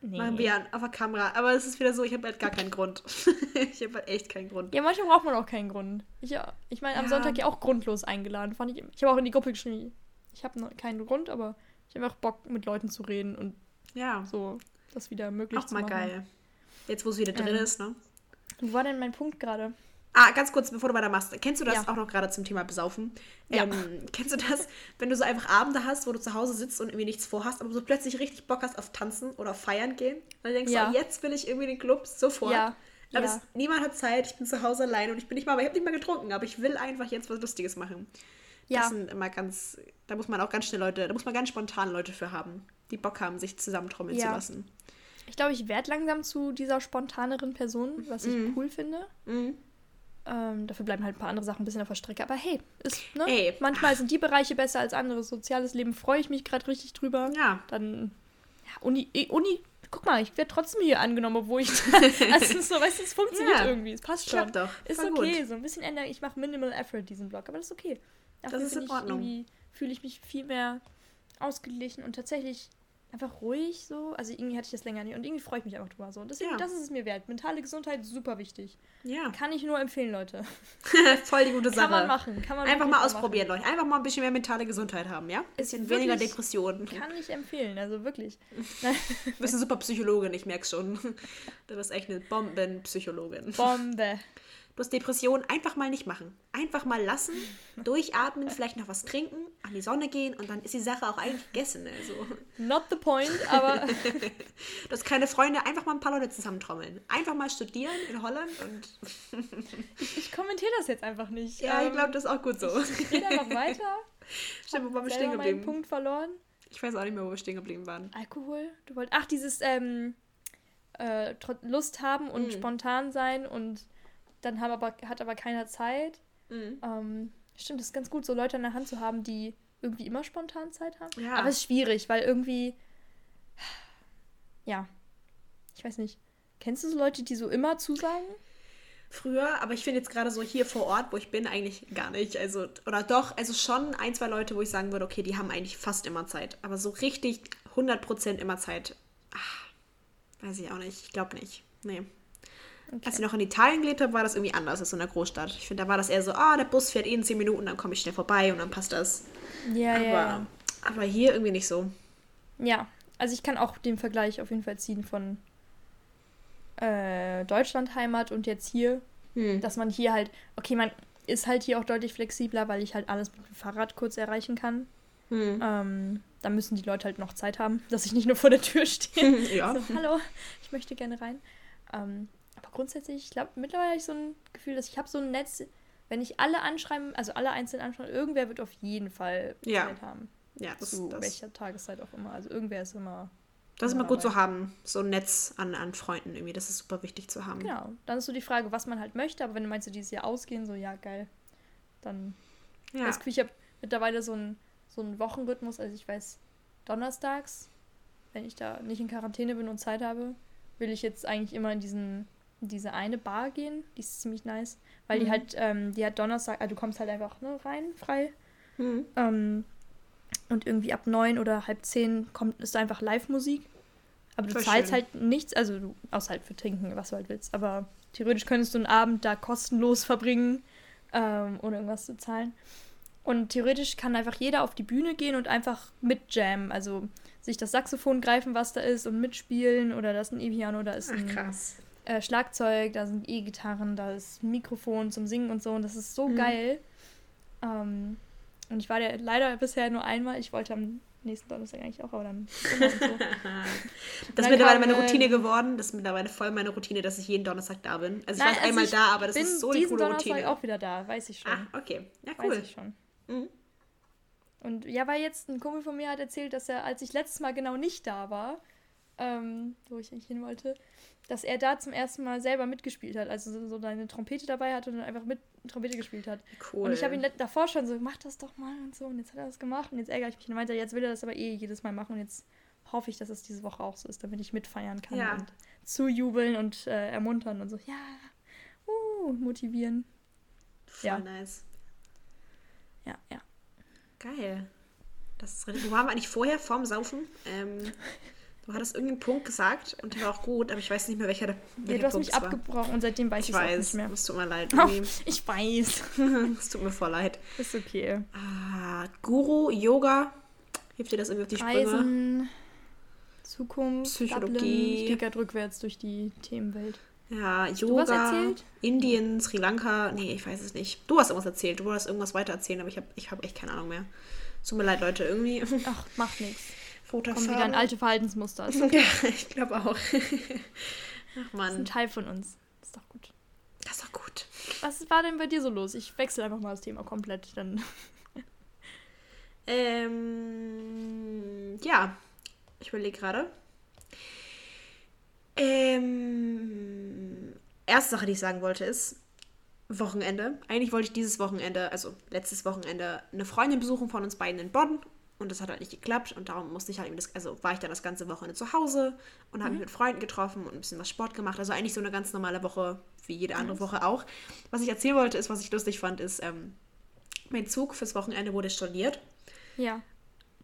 Nee. machen wir an, auf der Kamera. Aber es ist wieder so, ich habe halt gar keinen Grund. ich habe halt echt keinen Grund. Ja, manchmal braucht man auch keinen Grund. Ich, ich meine, am Ja. Sonntag ja auch grundlos eingeladen. Fand ich, ich habe auch in die Gruppe geschrieben, ich habe keinen Grund, aber ich habe auch Bock, mit Leuten zu reden und Ja, so das wieder möglich auch zu mal machen. geil. Jetzt, wo es wieder drin Ähm. ist, ne? Wo war denn mein Punkt gerade? Ah, ganz kurz, bevor du weitermachst. Kennst du das Ja. auch noch gerade zum Thema Besaufen? Ja. Ähm, kennst du das, wenn du so einfach Abende hast, wo du zu Hause sitzt und irgendwie nichts vorhast, aber so plötzlich richtig Bock hast auf Tanzen oder auf Feiern gehen? Und du denkst, Ja. oh, jetzt will ich irgendwie in den Club, sofort. Ja, Aber es, niemand hat Zeit, ich bin zu Hause allein und ich bin nicht mal, aber ich habe nicht mal getrunken, aber ich will einfach jetzt was Lustiges machen. Ja. Das sind immer ganz, da muss man auch ganz schnell Leute, da muss man ganz spontan Leute für haben, die Bock haben, sich zusammentrommeln zu lassen. Ich glaube, ich werde langsam zu dieser spontaneren Person, was ich Mhm. cool finde. Mhm. Ähm, dafür bleiben halt ein paar andere Sachen ein bisschen auf der Strecke. Aber hey, ist, ne? Ey, manchmal sind die Bereiche besser als andere. Soziales Leben freue ich mich gerade richtig drüber. Ja. Dann, ja, Uni, eh, Uni, guck mal, ich werde trotzdem hier angenommen, obwohl ich. also, so, weißt du, es funktioniert Ja. irgendwie. Es passt schon. Klappt doch. Ist Voll okay, Gut. so ein bisschen ändern. Ich mache Minimal Effort diesen Blog, aber das ist okay. Dafür ist in Ordnung. Irgendwie fühle ich mich viel mehr ausgeglichen und tatsächlich einfach ruhig so. Also irgendwie hatte ich das länger nicht und irgendwie freue ich mich einfach drüber so. Und deswegen, Ja. das ist es mir wert. Mentale Gesundheit, super wichtig. Ja. Kann ich nur empfehlen, Leute. Voll die gute Sache. Kann man machen. Kann man Einfach mal machen. ausprobieren, Leute. Einfach mal ein bisschen mehr mentale Gesundheit haben, ja? Ist Bisschen weniger Depressionen. Kann ich empfehlen, also wirklich. Du bist eine super Psychologin, ich merke schon. Du bist echt eine Bombenpsychologin. Bombe. Du hast Depressionen einfach mal nicht machen. Einfach mal lassen, durchatmen, vielleicht noch was trinken, an die Sonne gehen und dann ist die Sache auch eigentlich gegessen. Also, Not the point, aber du hast keine Freunde, einfach mal ein paar Leute zusammentrommeln. Einfach mal studieren in Holland und ich kommentiere das jetzt einfach nicht. ja, ich Ähm, glaube, das ist auch gut so. Ich rede einfach weiter. Stimmt, wo waren wir stehen geblieben? Punkt verloren. Ich weiß auch nicht mehr, wo wir stehen geblieben waren. Alkohol? Du wolltest. Ach, dieses ähm, äh, Lust haben und Mhm. spontan sein und dann haben aber, hat aber keiner Zeit. Mhm. Ähm, stimmt, das ist ganz gut, so Leute an der Hand zu haben, die irgendwie immer spontan Zeit haben. Ja. Aber es ist schwierig, weil irgendwie. Ja. Ich weiß nicht. Kennst du so Leute, die so immer zusagen? Früher, aber ich finde jetzt gerade so hier vor Ort, wo ich bin, eigentlich gar nicht. Also, oder doch, also schon ein, zwei Leute, wo ich sagen würde, okay, die haben eigentlich fast immer Zeit. Aber so richtig 100% immer Zeit, ach, weiß ich auch nicht. Ich glaube nicht. Nee. Als ich noch in Italien gelebt habe, war das irgendwie anders als in der Großstadt. Ich finde, da war das eher so, ah, der Bus fährt eh in 10 Minuten, dann komme ich schnell vorbei und dann passt das. Ja, Aber, ja. aber hier irgendwie nicht so. Ja, also ich kann auch den Vergleich auf jeden Fall ziehen von äh, Deutschland Heimat und jetzt hier, Hm. dass man hier halt, okay, man ist halt hier auch deutlich flexibler, weil ich halt alles mit dem Fahrrad kurz erreichen kann. Hm. Ähm, da müssen die Leute halt noch Zeit haben, dass ich nicht nur vor der Tür stehe. ja. So, hallo, ich möchte gerne rein. Ähm, aber grundsätzlich, ich glaube, mittlerweile habe ich so ein Gefühl, dass ich habe so ein Netz, wenn ich alle anschreiben, also alle einzeln anschreiben, irgendwer wird auf jeden Fall Ja. Zeit haben. Ja, das, Zu das, welcher Tageszeit auch immer. Also irgendwer ist immer. das ist immer gut dabei. zu haben. So ein Netz an, an Freunden irgendwie. Das ist super wichtig zu haben. Genau. Dann ist so die Frage, was man halt möchte, aber wenn du meinst, du dieses Jahr ausgehen, so ja, geil. Dann. Ja. Das Gefühl, ich habe mittlerweile so einen so einen Wochenrhythmus, also ich weiß, donnerstags, wenn ich da nicht in Quarantäne bin und Zeit habe, will ich jetzt eigentlich immer in diesen diese eine Bar gehen. Die ist ziemlich nice. Weil die Mhm. halt, ähm, die hat Donnerstag, also du kommst halt einfach ne, rein, frei. Mhm. Ähm, und irgendwie ab neun oder halb zehn kommt, ist da einfach Live-Musik. Aber du Voll zahlst schön. halt nichts, also du, außer halt für Trinken, was du halt willst. Aber theoretisch könntest du einen Abend da kostenlos verbringen, ähm, ohne irgendwas zu zahlen. Und theoretisch kann einfach jeder auf die Bühne gehen und einfach mitjammen. Also sich das Saxophon greifen, was da ist, und mitspielen. Oder da ist ein E-Piano, da ist Ach, ein krass. Äh, Schlagzeug, da sind E-Gitarren, da ist Mikrofon zum Singen und so. Und das ist so Mhm. geil. Ähm, und ich war da leider bisher nur einmal. Ich wollte am nächsten Donnerstag eigentlich auch, aber dann. So. Das ist mittlerweile meine äh, Routine geworden. Das ist mittlerweile voll meine Routine, dass ich jeden Donnerstag da bin. Also ich Nein, war also einmal ich da, aber das bin ist so eine diesen coole Donnerstag Routine. auch wieder da, weiß ich schon. Ah, okay. Ja, Weiß cool. ich schon. Mhm. Und ja, weil jetzt ein Kumpel von mir hat erzählt, dass er, als ich letztes Mal genau nicht da war, ähm, wo ich eigentlich hin wollte, dass er da zum ersten Mal selber mitgespielt hat. Also so, so eine Trompete dabei hatte und dann einfach mit Trompete gespielt hat. Cool. Und ich habe ihn davor schon so, mach das doch mal und so. Und jetzt hat er das gemacht und jetzt ärgere ich mich. Und meinte, jetzt will er das aber eh jedes Mal machen. Und jetzt hoffe ich, dass es diese Woche auch so ist, damit ich mitfeiern kann Ja. und zujubeln und äh, ermuntern und so, ja, uh, motivieren. Voll ja. nice. Ja, ja. Geil. Das ist richtig. Wo waren wir eigentlich vorher, vorm Saufen? Ähm, du hattest irgendeinen Punkt gesagt und der war auch gut, aber ich weiß nicht mehr, welcher, der- ja welcher du hast Punkt mich abgebrochen und seitdem weiß Ich ich es weiß, nicht mehr. es tut mir leid. Oh, ich weiß. Es tut mir voll leid. Ist okay. Ah, Guru, Yoga. Hilft dir das irgendwie auf die Sprünge? Reisen, Zukunft, Psychologie. Ich gehe gerade rückwärts durch die Themenwelt. Ja, Yoga, erzählt? Indien, Sri Lanka. Nee, ich weiß es nicht. Du hast irgendwas erzählt. Du wolltest irgendwas weiter erzählen, aber ich habe ich hab echt keine Ahnung mehr. Es Tut mir leid, Leute. Irgendwie. Ach, macht nichts. Kommen Fotofarbe. wieder in alte Verhaltensmuster. Ist Ja, ich glaube auch. Ach ein Mann. Teil von uns. Ist doch gut. Das ist doch gut. Was war denn bei dir so los? Ich wechsle einfach mal das Thema komplett. Dann Ähm, ja, ich überlege gerade. Ähm, erste Sache, die ich sagen wollte, ist Wochenende. Eigentlich wollte ich dieses Wochenende, also letztes Wochenende, eine Freundin besuchen von uns beiden in Bonn. Und das hat halt nicht geklappt und darum musste ich halt eben das, also war ich dann das ganze Wochenende zu Hause und habe mich mit Freunden getroffen und ein bisschen was Sport gemacht. Also eigentlich so eine ganz normale Woche, wie jede andere Woche auch. Was ich erzählen wollte, ist, was ich lustig fand, ist, ähm, mein Zug fürs Wochenende wurde storniert. ja.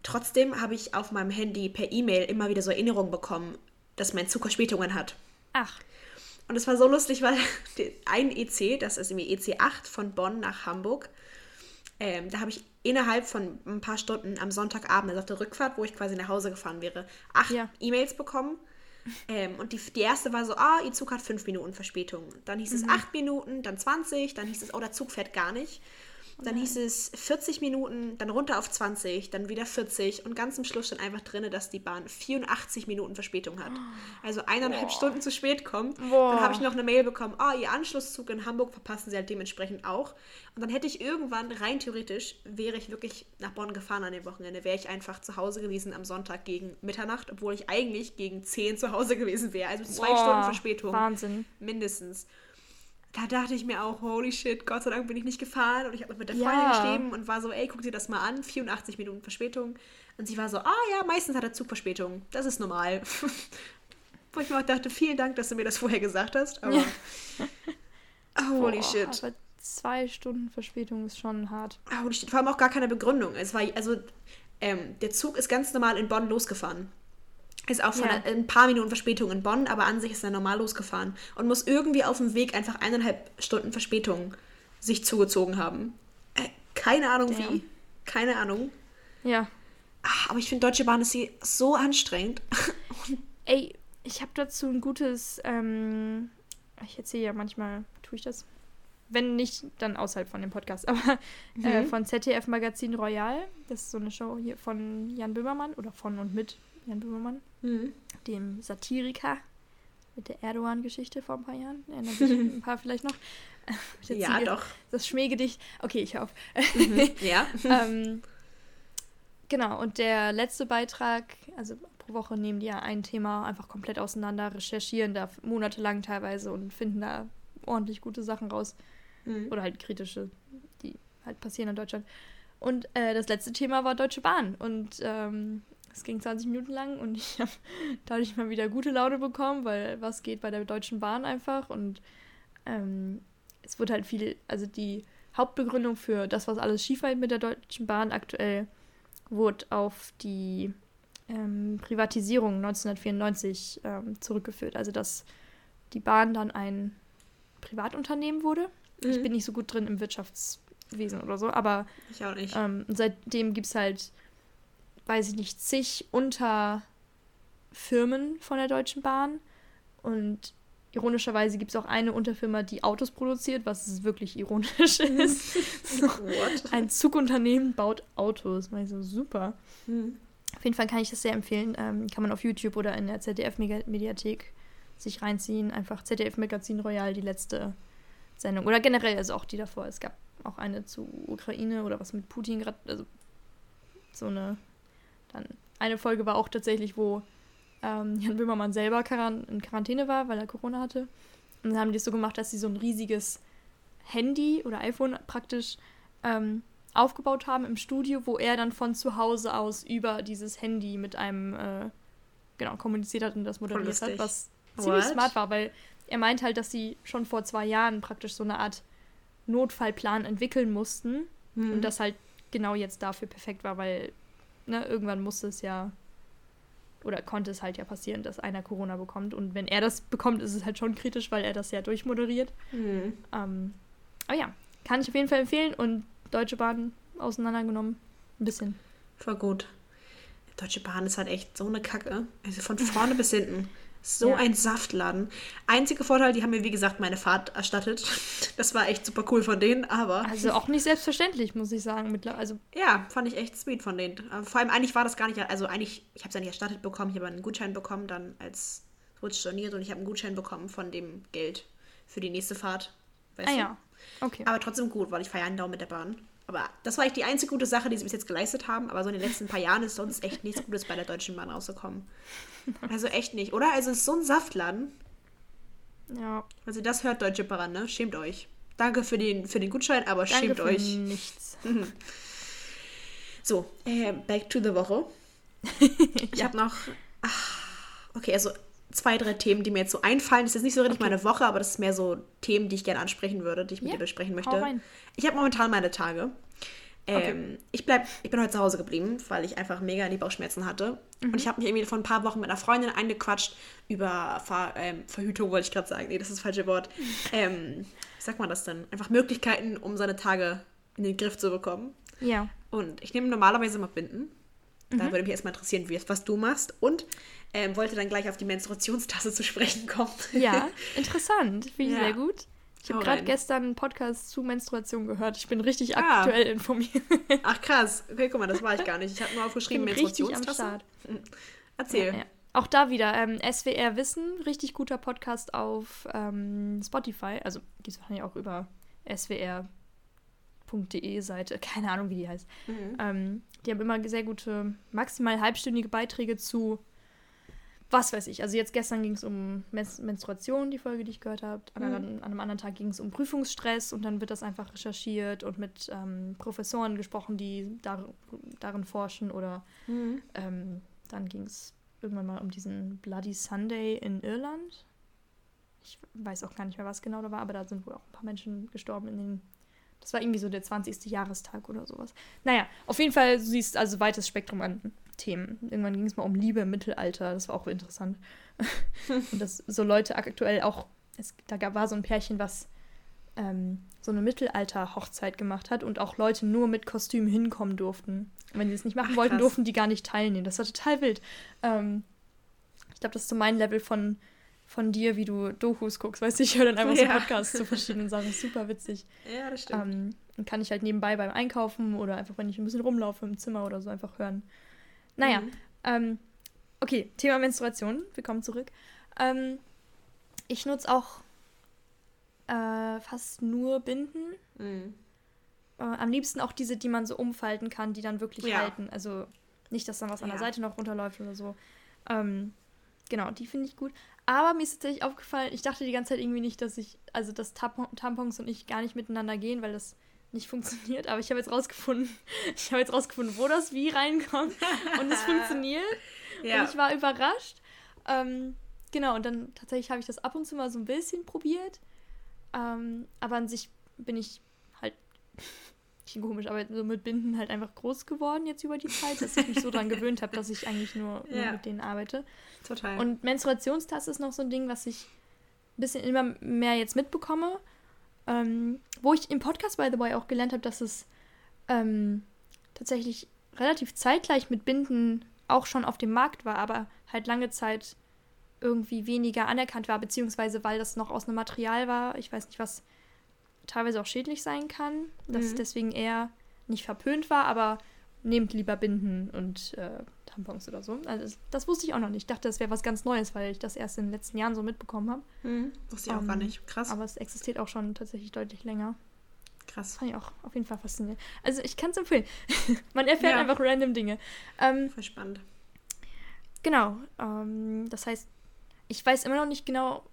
Trotzdem habe ich auf meinem Handy per E-Mail immer wieder so Erinnerungen bekommen, dass mein Zug Verspätungen hat. Ach, Und es war so lustig, weil ein EC, das ist irgendwie EC 8 von Bonn nach Hamburg, ähm, da habe ich innerhalb von ein paar Stunden am Sonntagabend, also auf der Rückfahrt, wo ich quasi nach Hause gefahren wäre, acht Ja. E-Mails bekommen. Ähm, und die, die erste war so, ah, ihr Zug hat fünf Minuten Verspätung. Dann hieß es acht Minuten, dann 20, dann hieß es, oh, der Zug fährt gar nicht. Dann hieß es 40 Minuten, dann runter auf 20, dann wieder 40 und ganz am Schluss stand einfach drin, dass die Bahn 84 Minuten Verspätung hat. Also eineinhalb Boah. Stunden zu spät kommt. Boah. Dann habe ich noch eine Mail bekommen, ah, ihr Anschlusszug in Hamburg verpassen sie halt dementsprechend auch. Und dann hätte ich irgendwann, rein theoretisch, wäre ich wirklich nach Bonn gefahren an dem Wochenende, wäre ich einfach zu Hause gewesen am Sonntag gegen Mitternacht, obwohl ich eigentlich gegen 10 zu Hause gewesen wäre. Also zwei boah, Stunden Verspätung Wahnsinn. mindestens. Da dachte ich mir auch, holy shit, Gott sei Dank bin ich nicht gefahren. Und ich habe mit der Ja. Freundin geschrieben und war so, ey, guck dir das mal an, 84 Minuten Verspätung. Und sie war so, ah ja, meistens hat er Zugverspätung. Das ist normal. Wo ich mir auch dachte, vielen Dank, dass du mir das vorher gesagt hast. Aber Ja. holy Boah, shit. Aber zwei Stunden Verspätung ist schon hart. Holy shit. Vor allem auch gar keine Begründung. Es war, also, ähm, der Zug ist ganz normal in Bonn losgefahren. Ist auch von Ja. ein paar Minuten Verspätung in Bonn, aber an sich ist er normal losgefahren und muss irgendwie auf dem Weg einfach eineinhalb Stunden Verspätung sich zugezogen haben. Äh, keine Ahnung Damn. wie. Keine Ahnung. Ja. Ah, aber ich finde, Deutsche Bahn ist sie so anstrengend. Ey, ich habe dazu ein gutes, ähm, ich erzähle ja manchmal, tue ich das? Wenn nicht, dann außerhalb von dem Podcast. Aber äh, von ZDF Magazin Royal, das ist so eine Show hier von Jan Böhmermann oder von und mit Jan Böhmermann, Mhm. dem Satiriker. mit der Erdogan-Geschichte vor ein paar Jahren. Erinnern sich ein paar vielleicht noch. ja, Ziege, doch. Das Schmähgedicht. Okay, ich auf. Mhm, ja. ähm, genau, und der letzte Beitrag, also pro Woche nehmen die ja ein Thema einfach komplett auseinander, recherchieren da monatelang teilweise und finden da ordentlich gute Sachen raus. Mhm. Oder halt kritische, die halt passieren in Deutschland. Und äh, das letzte Thema war Deutsche Bahn. Und ähm, es ging 20 Minuten lang und ich habe dadurch mal wieder gute Laune bekommen, weil was geht bei der Deutschen Bahn einfach. Und ähm, es wurde halt viel, also die Hauptbegründung für das, was alles schief war mit der Deutschen Bahn aktuell, wurde auf die ähm, Privatisierung 1994 ähm, zurückgeführt. Also dass die Bahn dann ein Privatunternehmen wurde. Mhm. Ich bin nicht so gut drin im Wirtschaftswesen oder so, aber ich auch nicht. Ähm, seitdem gibt es halt, weiß ich nicht, zig Unterfirmen von der Deutschen Bahn. Und ironischerweise gibt es auch eine Unterfirma, die Autos produziert, was wirklich ironisch ist. so, ein Zugunternehmen baut Autos. Ich so, super. Mhm. Auf jeden Fall kann ich das sehr empfehlen. Ähm, kann man auf YouTube oder in der ZDF-Mediathek sich reinziehen. Einfach ZDF-Magazin Royal, die letzte Sendung. Oder generell, also auch die davor. Es gab auch eine zu Ukraine oder was mit Putin gerade. Also so eine. Dann eine Folge war auch tatsächlich, wo ähm, Jan Böhmermann selber Quarant in Quarantäne war, weil er Corona hatte. Und dann haben die es so gemacht, dass sie so ein riesiges Handy oder iPhone praktisch ähm, aufgebaut haben im Studio, wo er dann von zu Hause aus über dieses Handy mit einem äh, genau kommuniziert hat und das moderiert hat, was ziemlich What? smart war, weil er meint halt, dass sie schon vor zwei Jahren praktisch so eine Art Notfallplan entwickeln mussten mhm. und das halt genau jetzt dafür perfekt war, weil ne, irgendwann musste es ja oder konnte es halt ja passieren, dass einer Corona bekommt und wenn er das bekommt, ist es halt schon kritisch, weil er das ja durchmoderiert. Mhm. Ähm, aber ja, kann ich auf jeden Fall empfehlen und Deutsche Bahn auseinandergenommen. Ein bisschen. Voll gut. Deutsche Bahn ist halt echt so eine Kacke. Also von vorne bis hinten. So ja. ein Saftladen. Einziger Vorteil, die haben mir, wie gesagt, meine Fahrt erstattet. Das war echt super cool von denen, aber. Also auch nicht selbstverständlich, muss ich sagen. Also ja, fand ich echt sweet von denen. Vor allem, eigentlich war das gar nicht. Also, eigentlich, ich habe es ja nicht erstattet bekommen. Ich habe einen Gutschein bekommen, dann als. Wurde storniert und ich habe einen Gutschein bekommen von dem Geld für die nächste Fahrt. Weißt ah, du? ja. Okay. Aber trotzdem gut, weil ich fahre ja einen Daumen mit der Bahn. Aber das war echt die einzige gute Sache, die sie bis jetzt geleistet haben. Aber so in den letzten paar Jahren ist sonst echt nichts Gutes bei der Deutschen Bahn rausgekommen. Also echt nicht, oder? Also es ist so ein Saftladen. Ja. Also das hört Deutsche Bahn, ne? Schämt euch. Danke für den, für den Gutschein, aber Danke schämt für euch. nichts. So, äh, back to the Woche. ich ja. habe noch. Ach, okay, also zwei, drei Themen, die mir jetzt so einfallen. Das ist jetzt nicht so richtig okay. meine Woche, aber das ist mehr so Themen, die ich gerne ansprechen würde, die ich mit ja, dir besprechen möchte. Ich habe momentan meine Tage. Ähm, okay. ich, bleib, ich bin heute zu Hause geblieben, weil ich einfach mega die Bauchschmerzen hatte. Mhm. Und ich habe mich irgendwie vor ein paar Wochen mit einer Freundin eingequatscht über Ver, ähm, Verhütung, wollte ich gerade sagen. Nee, das ist das falsche Wort. Ähm, wie sagt man das denn? Einfach Möglichkeiten, um seine Tage in den Griff zu bekommen. Ja. Und ich nehme normalerweise immer Binden. Da mhm. würde mich erstmal interessieren, wie, was du machst. Und ähm, wollte dann gleich auf die Menstruationstasse zu sprechen kommen. Ja, interessant. Finde ich ja. sehr gut. Ich habe gerade gestern einen Podcast zu Menstruation gehört. Ich bin richtig ah. aktuell informiert. Ach krass. Okay, guck mal, das war ich gar nicht. Ich habe nur aufgeschrieben Menstruationstasse. Hm. Erzähl. Ja, ja. Auch da wieder ähm, SWR Wissen, richtig guter Podcast auf ähm, Spotify. Also gibt es wahrscheinlich auch über swr.de Seite. Keine Ahnung, wie die heißt. Mhm. Ähm, die haben immer sehr gute, maximal halbstündige Beiträge zu was weiß ich. Also jetzt gestern ging es um Menstruation, die Folge, die ich gehört habe. An, mhm. an, einem anderen Tag ging es um Prüfungsstress und dann wird das einfach recherchiert und mit ähm, Professoren gesprochen, die dar darin forschen. Oder mhm. ähm, dann ging es irgendwann mal um diesen Bloody Sunday in Irland. Ich weiß auch gar nicht mehr, was genau da war, aber da sind wohl auch ein paar Menschen gestorben in den das war irgendwie so der 20. Jahrestag oder sowas. Naja, auf jeden Fall, du siehst also weites Spektrum an Themen. Irgendwann ging es mal um Liebe im Mittelalter, das war auch interessant. und dass so Leute aktuell auch, es, da gab, war so ein Pärchen, was ähm, so eine Mittelalter-Hochzeit gemacht hat und auch Leute nur mit Kostüm hinkommen durften. Und wenn sie es nicht machen Ach, wollten, durften die gar nicht teilnehmen. Das war total wild. Ähm, ich glaube, das ist so mein Level von von dir, wie du Dokus guckst. Weißt du, ich höre dann einfach ja. so Podcasts zu verschiedenen Sachen. Super witzig. Ja, das stimmt. Ähm, dann kann ich halt nebenbei beim Einkaufen oder einfach, wenn ich ein bisschen rumlaufe im Zimmer oder so, einfach hören. Naja, mhm. ähm, okay, Thema Menstruation. Wir kommen zurück. Ähm, Ich nutze auch äh, fast nur Binden. Mhm. Äh, am liebsten auch diese, die man so umfalten kann, die dann wirklich ja. halten. Also nicht, dass dann was an der Seite noch runterläuft oder so. Ähm, genau, die finde ich gut. Aber mir ist tatsächlich aufgefallen, ich dachte die ganze Zeit irgendwie nicht, dass ich, also dass Tampon, Tampons und ich gar nicht miteinander gehen, weil das nicht funktioniert. Aber ich habe jetzt rausgefunden, ich habe jetzt rausgefunden, wo das wie reinkommt. Und es funktioniert. Ja. Und ich war überrascht. Ähm, genau, und dann tatsächlich habe ich das ab und zu mal so ein bisschen probiert. Ähm, aber an sich bin ich halt, nicht komisch, aber so mit Binden halt einfach groß geworden jetzt über die Zeit, dass ich mich so daran gewöhnt habe, dass ich eigentlich nur, ja. nur, mit denen arbeite. Total. Und Menstruationstasse ist noch so ein Ding, was ich ein bisschen immer mehr jetzt mitbekomme. Ähm, wo ich im Podcast, by the way, auch gelernt habe, dass es ähm, tatsächlich relativ zeitgleich mit Binden auch schon auf dem Markt war, aber halt lange Zeit irgendwie weniger anerkannt war, beziehungsweise weil das noch aus einem Material war, ich weiß nicht, was teilweise auch schädlich sein kann, dass es mhm. deswegen eher nicht verpönt war, aber nehmt lieber Binden und äh, Tampons oder so. Also das, das, wusste ich auch noch nicht. Ich dachte, das wäre was ganz Neues, weil ich das erst in den letzten Jahren so mitbekommen habe. Mhm. Wusste ich um, auch gar ähm, nicht. Krass. Aber es existiert auch schon tatsächlich deutlich länger. Krass. Fand ich auch auf jeden Fall faszinierend. Also ich kann es empfehlen. Man erfährt ja. einfach random Dinge. Ähm, Voll spannend. Genau. Ähm, das heißt, ich weiß immer noch nicht genau.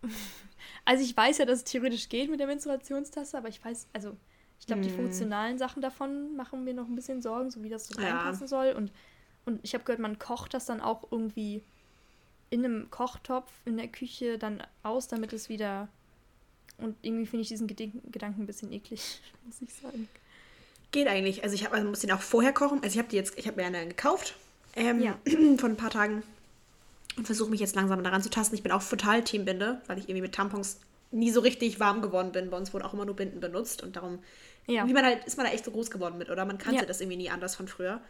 Also ich weiß ja, dass es theoretisch geht mit der Menstruationstasse, aber ich weiß, also ich glaube, hm. die funktionalen Sachen davon machen mir noch ein bisschen Sorgen, so wie das so ja. reinpassen soll. Und, und ich habe gehört, man kocht das dann auch irgendwie in einem Kochtopf in der Küche dann aus, damit es wieder. Und irgendwie finde ich diesen Gedanken ein bisschen eklig, muss ich sagen. Geht eigentlich. Also ich habe, also muss den auch vorher kochen. Also ich habe die jetzt, ich habe mir eine gekauft ähm, ja. von ein paar Tagen und versuche mich jetzt langsam daran zu tasten. Ich bin auch total Teambinde, weil ich irgendwie mit Tampons nie so richtig warm geworden bin. Bei uns wurden auch immer nur Binden benutzt und darum ja. wie man halt, ist man da echt so groß geworden mit, oder? Man kannte ja. das irgendwie nie anders von früher.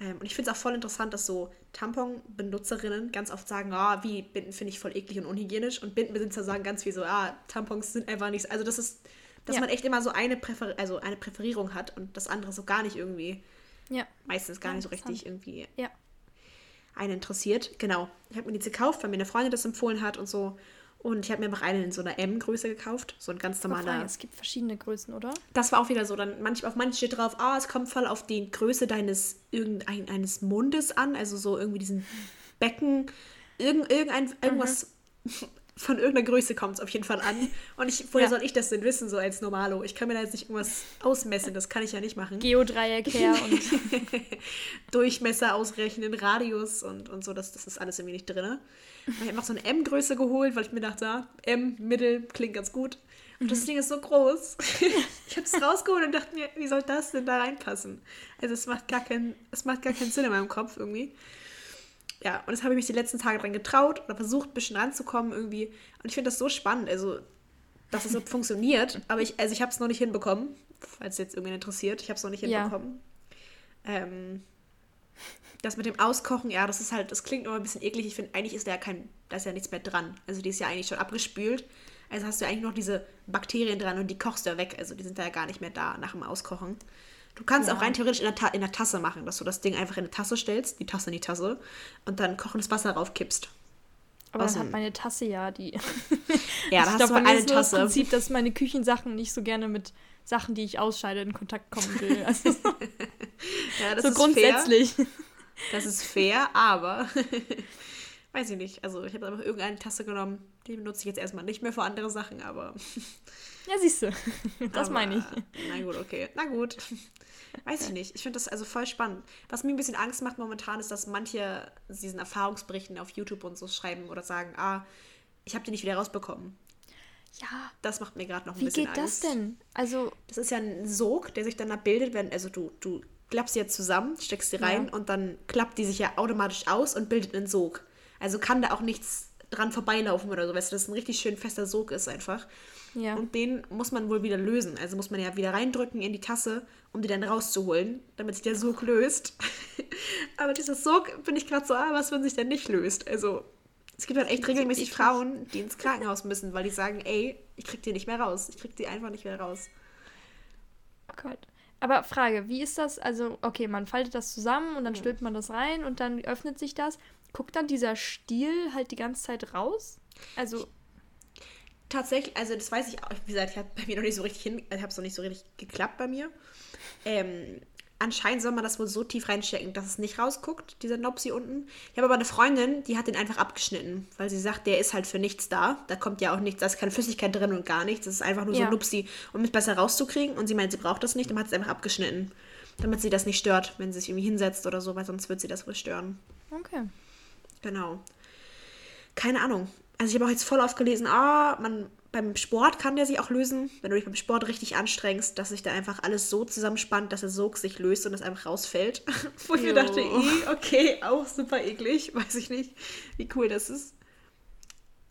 Ähm, und ich finde es auch voll interessant, dass so Tampon-Benutzerinnen ganz oft sagen, ah, wie, Binden finde ich voll eklig und unhygienisch. Und Bindenbesitzer sagen ganz viel so, ah, Tampons sind einfach nichts. Also das ist, dass ja. man echt immer so eine, Präfer also eine Präferierung hat und das andere so gar nicht irgendwie, ja. meistens gar nicht so richtig irgendwie ja einen interessiert. Genau. Ich habe mir die gekauft, weil mir eine Freundin das empfohlen hat und so. Und ich habe mir einfach einen in so einer M-Größe gekauft. So ein ganz normaler. es gibt verschiedene Größen, oder? Das war auch wieder so. Dann manch, auf manchen steht drauf, ah, es kommt voll auf die Größe deines irgendeines Mundes an. Also so irgendwie diesen Becken. Irgend, irgendein, irgendwas. Mhm von irgendeiner Größe kommt es auf jeden Fall an. Und ich, woher ja. soll ich das denn wissen, so als Normalo? Ich kann mir da jetzt nicht irgendwas ausmessen, das kann ich ja nicht machen. Geodreieck her und Durchmesser ausrechnen, Radius und, und so, das, das ist alles irgendwie nicht drin. Ich habe einfach so eine M-Größe geholt, weil ich mir dachte, ah, M, Mittel, klingt ganz gut. Und das mhm. Ding ist so groß. ich habe es rausgeholt und dachte mir, wie soll das denn da reinpassen? Also es macht gar keinen, es macht gar keinen Sinn in meinem Kopf irgendwie ja, und das habe ich mich die letzten Tage dran getraut oder versucht, ein bisschen ranzukommen irgendwie. Und ich finde das so spannend, also, dass es so funktioniert. Aber ich, also ich habe es noch nicht hinbekommen, falls jetzt irgendwen interessiert. Ich habe es noch nicht hinbekommen. Ja. Ähm, das mit dem Auskochen, ja, das ist halt, das klingt immer ein bisschen eklig. Ich finde, eigentlich ist da ja kein, da ist ja nichts mehr dran. Also die ist ja eigentlich schon abgespült. Also hast du eigentlich noch diese Bakterien dran und die kochst du ja weg. Also die sind da ja gar nicht mehr da nach dem Auskochen. Du kannst ja. auch rein theoretisch in der, Ta in der Tasse machen, dass du das Ding einfach in eine Tasse stellst, die Tasse in die Tasse, und dann kochendes Wasser raufkippst. Aber dann hat meine Tasse ja die. ja, da hast glaub, du eine Tasse. Das Prinzip, dass meine Küchensachen nicht so gerne mit Sachen, die ich ausscheide, in Kontakt kommen will. Also ja, das so ist grundsätzlich. Fair. Das ist fair, aber weiß ich nicht. Also ich habe einfach irgendeine Tasse genommen. Die benutze ich jetzt erstmal nicht mehr für andere Sachen, aber. Ja, siehst du. Das aber, meine ich. Na gut, okay. Na gut. Weiß ich nicht. Ich finde das also voll spannend. Was mir ein bisschen Angst macht momentan, ist, dass manche diesen Erfahrungsberichten auf YouTube und so schreiben oder sagen, ah, ich habe die nicht wieder rausbekommen. Ja. Das macht mir gerade noch ein Wie bisschen Angst. Wie geht das denn? Also. Das ist ja ein Sog, der sich dann abbildet, wenn, also du, du klappst sie jetzt zusammen, steckst sie rein ja. und dann klappt die sich ja automatisch aus und bildet einen Sog. Also kann da auch nichts dran vorbeilaufen oder so, weißt du, das ein richtig schön fester Sog ist einfach. Ja. Und den muss man wohl wieder lösen. Also muss man ja wieder reindrücken in die Tasse, um die dann rauszuholen, damit sich der Sog löst. Aber dieser Sog bin ich gerade so, ah, was, wenn sich der nicht löst? Also es gibt halt echt regelmäßig Frauen, die ins Krankenhaus müssen, weil die sagen, ey, ich krieg die nicht mehr raus. Ich krieg die einfach nicht mehr raus. Oh Gott. Aber Frage, wie ist das? Also, okay, man faltet das zusammen und dann ja. stülpt man das rein und dann öffnet sich das. Guckt dann dieser Stiel halt die ganze Zeit raus? Also. tatsächlich, also das weiß ich auch, wie gesagt, ich habe bei mir noch nicht so richtig hin, ich habe es noch nicht so richtig geklappt bei mir. Ähm, anscheinend soll man das wohl so tief reinstecken, dass es nicht rausguckt, dieser Nopsi unten. Ich habe aber eine Freundin, die hat den einfach abgeschnitten, weil sie sagt, der ist halt für nichts da. Da kommt ja auch nichts, da ist keine Flüssigkeit drin und gar nichts. Das ist einfach nur ja. so ein Nupsi, um es besser rauszukriegen. Und sie meint, sie braucht das nicht, dann hat sie es einfach abgeschnitten. Damit sie das nicht stört, wenn sie sich irgendwie hinsetzt oder so, weil sonst wird sie das wohl stören. Okay. Genau. Keine Ahnung. Also ich habe auch jetzt voll aufgelesen, ah, man beim Sport kann der sich auch lösen, wenn du dich beim Sport richtig anstrengst, dass sich da einfach alles so zusammenspannt, dass der Sog sich löst und das einfach rausfällt. Wo ich mir dachte, okay, auch super eklig, weiß ich nicht, wie cool das ist.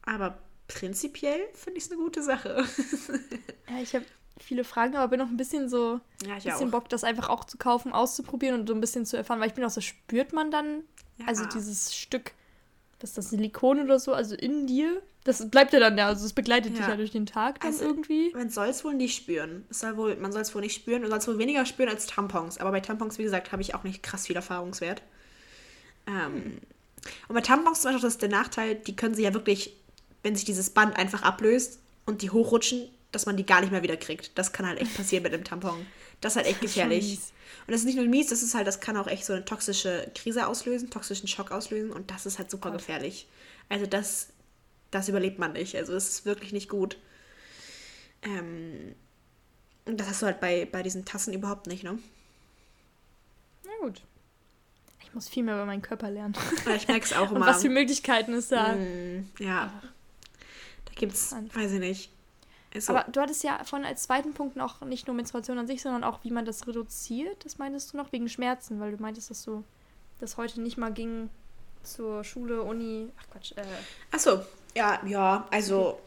Aber prinzipiell finde ich es eine gute Sache. ja, ich habe viele Fragen, aber bin noch ein bisschen so, ja, ein bisschen auch. Bock, das einfach auch zu kaufen, auszuprobieren und so ein bisschen zu erfahren, weil ich bin auch so, spürt man dann, ja. also dieses Stück dass das Silikon oder so, also in dir, das bleibt ja dann da, also es begleitet ja. dich ja durch den Tag dann also, irgendwie. Man soll es wohl nicht spüren. Es soll wohl, man soll es wohl nicht spüren und soll es wohl weniger spüren als Tampons. Aber bei Tampons, wie gesagt, habe ich auch nicht krass viel Erfahrungswert. Ähm, und bei Tampons zum Beispiel das ist der Nachteil, die können sie ja wirklich, wenn sich dieses Band einfach ablöst und die hochrutschen, dass man die gar nicht mehr wieder kriegt. Das kann halt echt passieren mit einem Tampon. Das ist halt echt gefährlich. Und das ist nicht nur mies, das ist halt, das kann auch echt so eine toxische Krise auslösen, toxischen Schock auslösen und das ist halt super Gott. gefährlich. Also das, das überlebt man nicht. Also das ist wirklich nicht gut. Ähm, und das hast du halt bei, bei diesen Tassen überhaupt nicht, ne? Na gut. Ich muss viel mehr über meinen Körper lernen. Ich merke es auch immer. Und was für Möglichkeiten es da. Mm, ja. Da gibt's, weiß ich nicht. So. Aber du hattest ja von als zweiten Punkt noch nicht nur Menstruation an sich, sondern auch, wie man das reduziert. Das meintest du noch wegen Schmerzen, weil du meintest, dass du das heute nicht mal ging zur Schule, Uni. Ach Quatsch. Äh. Ach so, ja, ja, also,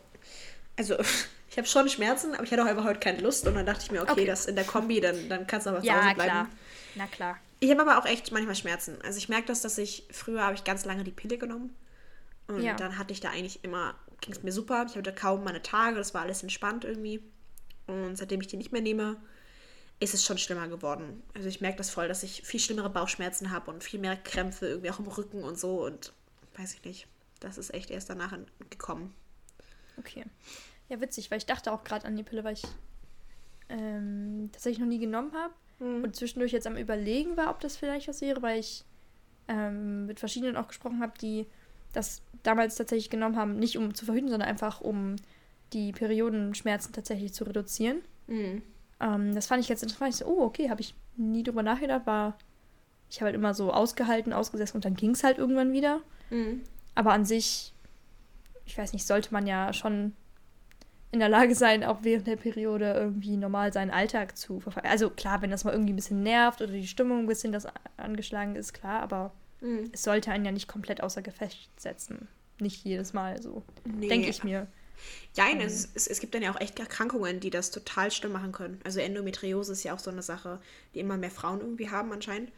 also ich habe schon Schmerzen, aber ich hatte auch einfach heute keine Lust und dann dachte ich mir, okay, okay. das in der Kombi, dann, dann kannst du aber zu ja, Hause bleiben. Klar. Na klar. Ich habe aber auch echt manchmal Schmerzen. Also ich merke das, dass ich früher habe ich ganz lange die Pille genommen und ja. dann hatte ich da eigentlich immer ging es mir super. Ich hatte kaum meine Tage, das war alles entspannt irgendwie. Und seitdem ich die nicht mehr nehme, ist es schon schlimmer geworden. Also ich merke das voll, dass ich viel schlimmere Bauchschmerzen habe und viel mehr Krämpfe irgendwie auch im Rücken und so. Und weiß ich nicht. Das ist echt erst danach gekommen. Okay. Ja, witzig, weil ich dachte auch gerade an die Pille, weil ich ähm, tatsächlich noch nie genommen habe. Mhm. Und zwischendurch jetzt am Überlegen war, ob das vielleicht was wäre, weil ich ähm, mit verschiedenen auch gesprochen habe, die das damals tatsächlich genommen haben, nicht um zu verhüten, sondern einfach um die Periodenschmerzen tatsächlich zu reduzieren. Mhm. Ähm, das fand ich jetzt interessant. Ich so, oh, okay, habe ich nie drüber nachgedacht. War, ich habe halt immer so ausgehalten, ausgesessen und dann ging es halt irgendwann wieder. Mhm. Aber an sich, ich weiß nicht, sollte man ja schon in der Lage sein, auch während der Periode irgendwie normal seinen Alltag zu verfolgen. Also klar, wenn das mal irgendwie ein bisschen nervt oder die Stimmung ein bisschen das angeschlagen ist, klar, aber Mhm. Es sollte einen ja nicht komplett außer Gefecht setzen. Nicht jedes Mal so. Nee. Denke ich mir. Ja, ähm. es, es, es, gibt dann ja auch echt Erkrankungen, die das total schlimm machen können. Also Endometriose ist ja auch so eine Sache, die immer mehr Frauen irgendwie haben anscheinend.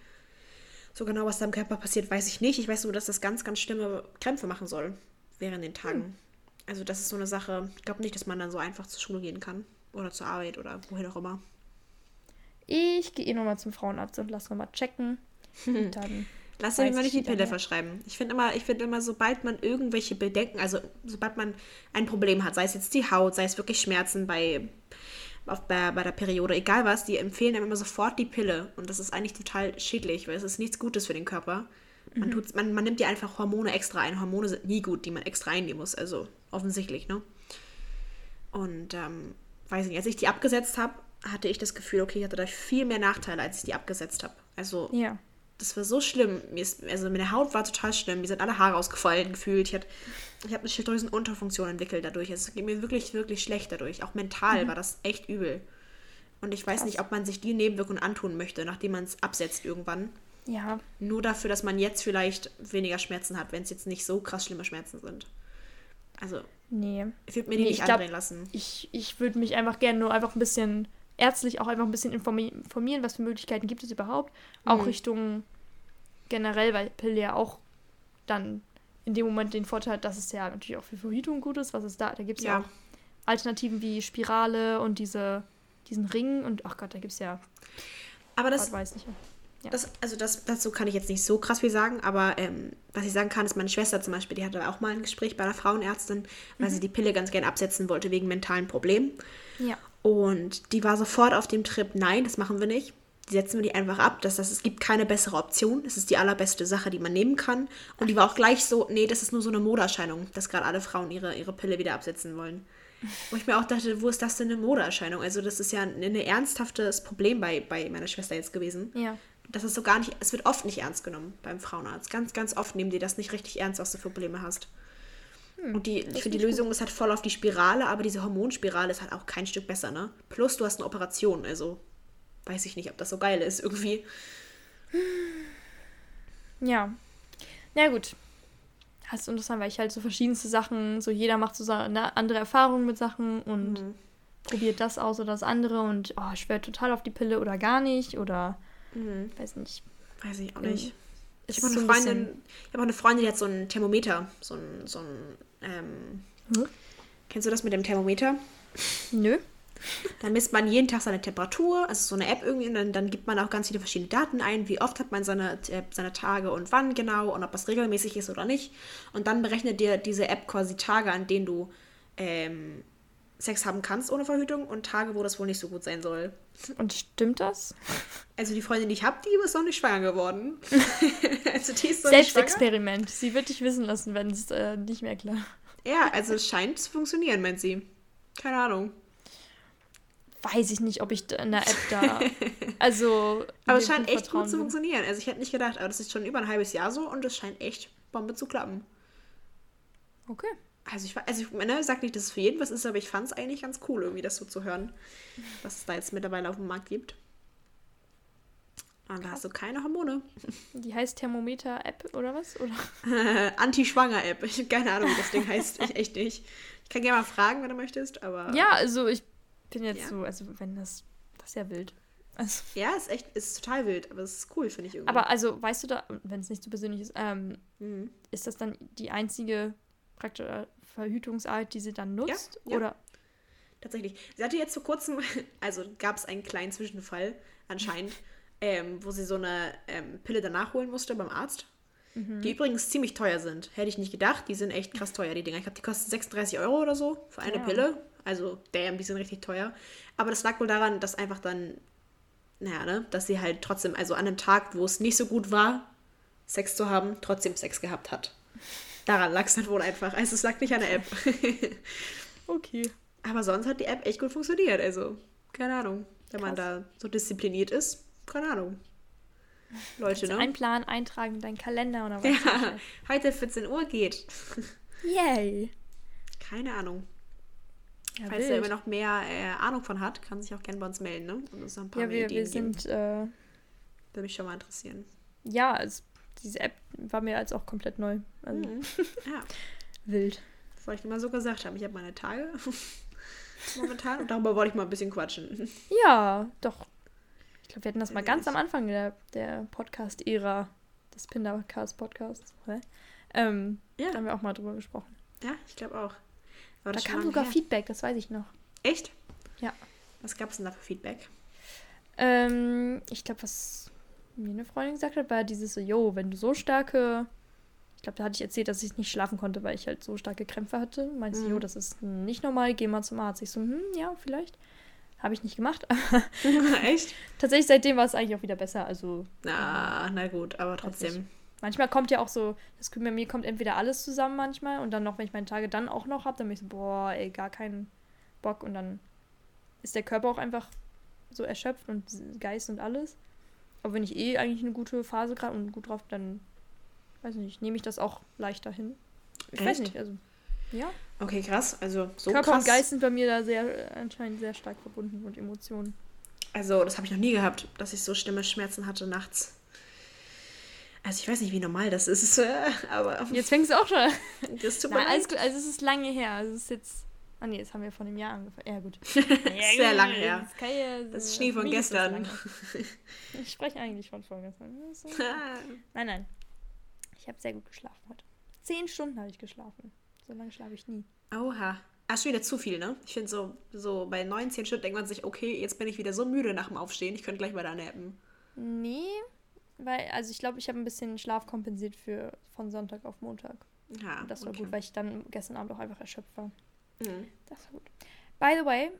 So genau, was da im Körper passiert, weiß ich nicht. Ich weiß nur, dass das ganz, ganz schlimme Krämpfe machen soll während den Tagen. Hm. Also das ist so eine Sache, ich glaube nicht, dass man dann so einfach zur Schule gehen kann. Oder zur Arbeit oder wohin auch immer. Ich gehe eh nochmal zum Frauenarzt und lasse nochmal checken. Und dann Lass dir mal nicht die Pille verschreiben. Ich finde immer, ich immer, sobald man irgendwelche Bedenken, also sobald man ein Problem hat, sei es jetzt die Haut, sei es wirklich Schmerzen bei, auf, bei, bei der Periode, egal was, die empfehlen einem immer sofort die Pille. Und das ist eigentlich total schädlich, weil es ist nichts Gutes für den Körper. Man, mhm. man, man nimmt ja einfach Hormone extra ein. Hormone sind nie gut, die man extra einnehmen muss. Also offensichtlich, ne? Und ähm, weiß nicht, als ich die abgesetzt habe, hatte ich das Gefühl, okay, ich hatte da viel mehr Nachteile, als ich die abgesetzt habe. Also ja das war so schlimm. Mir ist, also meine Haut war total schlimm. Mir sind alle Haare ausgefallen gefühlt. Ich, ich habe eine Schilddrüsenunterfunktion entwickelt dadurch. Es ging mir wirklich, wirklich schlecht dadurch. Auch mental mhm. war das echt übel. Und ich weiß Krass. nicht, ob man sich die Nebenwirkungen antun möchte, nachdem man es absetzt irgendwann. Ja. Nur dafür, dass man jetzt vielleicht weniger Schmerzen hat, wenn es jetzt nicht so krass schlimme Schmerzen sind. Also. Nee. Ich würde mir die nee, nicht andrehen lassen. Ich, ich würde mich einfach gerne nur einfach ein bisschen ärztlich auch einfach ein bisschen informieren, was für Möglichkeiten gibt es überhaupt. Auch mhm. Richtung generell, weil Pille ja auch dann in dem Moment den Vorteil hat, dass es ja natürlich auch für Verhütung gut ist, was es da, da gibt es ja. ja. auch Alternativen wie Spirale und diese, diesen Ring und ach Gott, da gibt es ja. Aber das weiß nicht. Ja. Das, also das, dazu kann ich jetzt nicht so krass viel sagen, aber ähm, was ich sagen kann, ist meine Schwester zum Beispiel, die hatte auch mal ein Gespräch bei einer Frauenärztin, weil mhm. sie die Pille ganz gern absetzen wollte wegen mentalen Problemen. Ja. Und die war sofort auf dem Trip, nein, das machen wir nicht. Die setzen wir die einfach ab. das, es gibt keine bessere Option. Es ist die allerbeste Sache, die man nehmen kann. Und die war auch gleich so, nee, das ist nur so eine Modeerscheinung, dass gerade alle Frauen ihre, ihre Pille wieder absetzen wollen. Wo ich mir auch dachte, wo ist das denn eine Modeerscheinung? Also das ist ja ein, ein ernsthaftes Problem bei, bei meiner Schwester jetzt gewesen. Ja. Das ist so gar nicht, es wird oft nicht ernst genommen beim Frauenarzt. Ganz, ganz oft nehmen die das nicht richtig ernst, was du für Probleme hast. Hm, und die, ich finde, die Lösung gut. ist halt voll auf die Spirale, aber diese Hormonspirale ist halt auch kein Stück besser, ne? Plus, du hast eine Operation, also weiß ich nicht, ob das so geil ist irgendwie. Ja. Na gut. Das ist interessant, weil ich halt so verschiedenste Sachen, so jeder macht so eine andere Erfahrungen mit Sachen und mhm. probiert das aus oder das andere und oh, ich werde total auf die Pille oder gar nicht oder mhm. weiß nicht. Weiß ich auch nicht. Ich habe eine, Freundin, hab eine Freundin, die hat so ein Thermometer, so ein, so ein ähm, hm? Kennst du das mit dem Thermometer? Nö. Dann misst man jeden Tag seine Temperatur, also so eine App irgendwie, und dann, dann gibt man auch ganz viele verschiedene Daten ein, wie oft hat man seine, äh, seine Tage und wann genau und ob das regelmäßig ist oder nicht. Und dann berechnet dir diese App quasi Tage, an denen du ähm, Sex haben kannst ohne Verhütung und Tage, wo das wohl nicht so gut sein soll. Und stimmt das? Also die Freundin, die ich habe, die ist noch nicht schwanger geworden. also die ist Selbstexperiment. Sie wird dich wissen lassen, wenn es äh, nicht mehr klar. Ja, also es scheint zu funktionieren, meint sie. Keine Ahnung. Weiß ich nicht, ob ich in der App da. Also. aber es scheint echt gut zu funktionieren. Also ich hätte nicht gedacht, aber das ist schon über ein halbes Jahr so und es scheint echt Bombe zu klappen. Okay. Also ich, also ich meine, sag nicht, dass es für jeden was ist, aber ich fand es eigentlich ganz cool, irgendwie das so zu hören, was es da jetzt mittlerweile auf dem Markt gibt. Und da hast du keine Hormone. Die heißt Thermometer-App oder was? Oder? Anti-Schwanger-App. Ich habe keine Ahnung, wie das Ding heißt. Ich echt nicht. Ich kann gerne mal fragen, wenn du möchtest, aber. Ja, also ich bin jetzt ja. so, also wenn das. Das ist ja wild. Also. Ja, ist echt, ist total wild, aber es ist cool, finde ich irgendwie. Aber also, weißt du da, wenn es nicht so persönlich ist, ähm, mhm. ist das dann die einzige praktisch äh, Verhütungsart, die sie dann nutzt? Ja, ja. Oder? Tatsächlich. Sie hatte jetzt vor kurzem, also gab es einen kleinen Zwischenfall anscheinend, ähm, wo sie so eine ähm, Pille danach holen musste beim Arzt. Mhm. Die übrigens ziemlich teuer sind. Hätte ich nicht gedacht. Die sind echt krass teuer, die Dinger. Ich glaube, die kosten 36 Euro oder so für eine ja. Pille. Also, damn, die sind richtig teuer. Aber das lag wohl daran, dass einfach dann, naja, ne, dass sie halt trotzdem, also an einem Tag, wo es nicht so gut war, Sex zu haben, trotzdem Sex gehabt hat. Daran lag es dann wohl einfach. Also es lag nicht an der App. okay. Aber sonst hat die App echt gut funktioniert. Also, keine Ahnung. Wenn Krass. man da so diszipliniert ist, keine Ahnung. Leute, ne? Plan eintragen in deinen Kalender oder was? Ja, heute 14 Uhr geht. Yay. Keine Ahnung. Ja, Falls er immer noch mehr äh, Ahnung von hat, kann sich auch gerne bei uns melden, ne? Und uns ein paar ja, wir, Ideen wir sind. Äh, Würde mich schon mal interessieren. Ja, es diese App war mir als auch komplett neu. Also, mhm. Ja. Wild. Das wollte ich immer so gesagt haben. Ich habe meine Tage momentan und darüber wollte ich mal ein bisschen quatschen. Ja, doch. Ich glaube, wir hatten das mal ganz am Anfang der, der Podcast-Ära des Pindercast-Podcasts. Ähm, ja. Da haben wir auch mal drüber gesprochen. Ja, ich glaube auch. da kam sogar her? Feedback, das weiß ich noch. Echt? Ja. Was gab es denn da für Feedback? Ähm, ich glaube, was mir eine Freundin gesagt hat, war dieses so, yo, wenn du so starke, ich glaube, da hatte ich erzählt, dass ich nicht schlafen konnte, weil ich halt so starke Krämpfe hatte. Meinst du, mhm. jo, das ist nicht normal, geh mal zum Arzt. Ich so, hm, ja, vielleicht. Habe ich nicht gemacht. Echt? Tatsächlich, seitdem war es eigentlich auch wieder besser. Also. Na, na gut, aber trotzdem. Manchmal kommt ja auch so, das bei mir kommt entweder alles zusammen manchmal und dann noch, wenn ich meine Tage dann auch noch habe, dann bin ich so, boah, ey, gar keinen Bock und dann ist der Körper auch einfach so erschöpft und Geist und alles. Aber wenn ich eh eigentlich eine gute Phase gerade und gut drauf bin, dann weiß nicht, nehme ich das auch leichter hin. Ich Echt? weiß nicht, also ja. Okay, krass. Also so Körper krass. und Geist sind bei mir da sehr anscheinend sehr stark verbunden und Emotionen. Also, das habe ich noch nie gehabt, dass ich so schlimme Schmerzen hatte nachts. Also ich weiß nicht, wie normal das ist, aber. Jetzt fängst du auch schon. Das tut mir leid. Also es ist lange her. Also es ist jetzt Ah nee, das haben wir vor einem Jahr angefangen. Ja, gut. Sehr lange her. Das, ja, das ist Schnee von gestern. ich spreche eigentlich von vorgestern. nein, nein. Ich habe sehr gut geschlafen heute. Zehn Stunden habe ich geschlafen. So lange schlafe ich nie. Oha. Ah, schon wieder zu viel, ne? Ich finde so, so bei 19 Stunden denkt man sich, okay, jetzt bin ich wieder so müde nach dem Aufstehen, ich könnte gleich weiter nappen. Nee, weil, also ich glaube, ich habe ein bisschen Schlaf kompensiert für von Sonntag auf Montag. Ja, Und das war okay. gut, weil ich dann gestern Abend auch einfach erschöpft war. Mhm. Das war gut. By the way,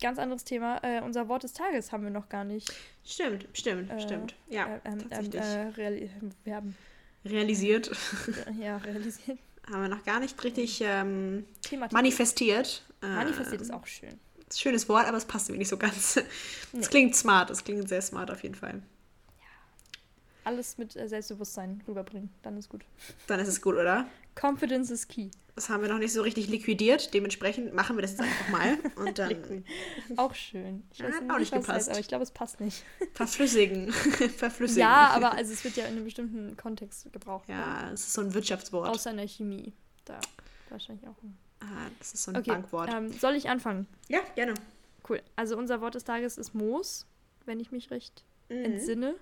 ganz anderes Thema. Äh, unser Wort des Tages haben wir noch gar nicht. Stimmt, stimmt, Äh, stimmt. Ja, äh, ähm, ähm, tatsächlich. äh, reali wir haben Realisiert. äh, ja, realisiert. Haben wir noch gar nicht richtig ähm, manifestiert. Äh, Manifestiert ist auch schön. schönes Wort, aber es passt mir nicht so ganz. Es Nee. klingt smart, es klingt sehr smart auf jeden Fall. Alles mit äh, Selbstbewusstsein rüberbringen, dann ist gut. Dann ist es gut, oder? Confidence is key. Das haben wir noch nicht so richtig liquidiert. Dementsprechend machen wir das jetzt einfach mal. Und dann Auch schön. Ich Ja, weiß hat nicht, auch nicht das heißt, gepasst. aber ich glaube, es passt nicht. verflüssigen. verflüssigen. Ja, aber also es wird ja in einem bestimmten Kontext gebraucht. ne? Ja, es ist so ein Wirtschaftswort. Außer in der Chemie. Da wahrscheinlich auch. Ah, das ist so ein Okay, Bankwort. ähm, soll ich anfangen? ja, gerne. Cool. Also unser Wort des Tages ist Moos, wenn ich mich recht entsinne.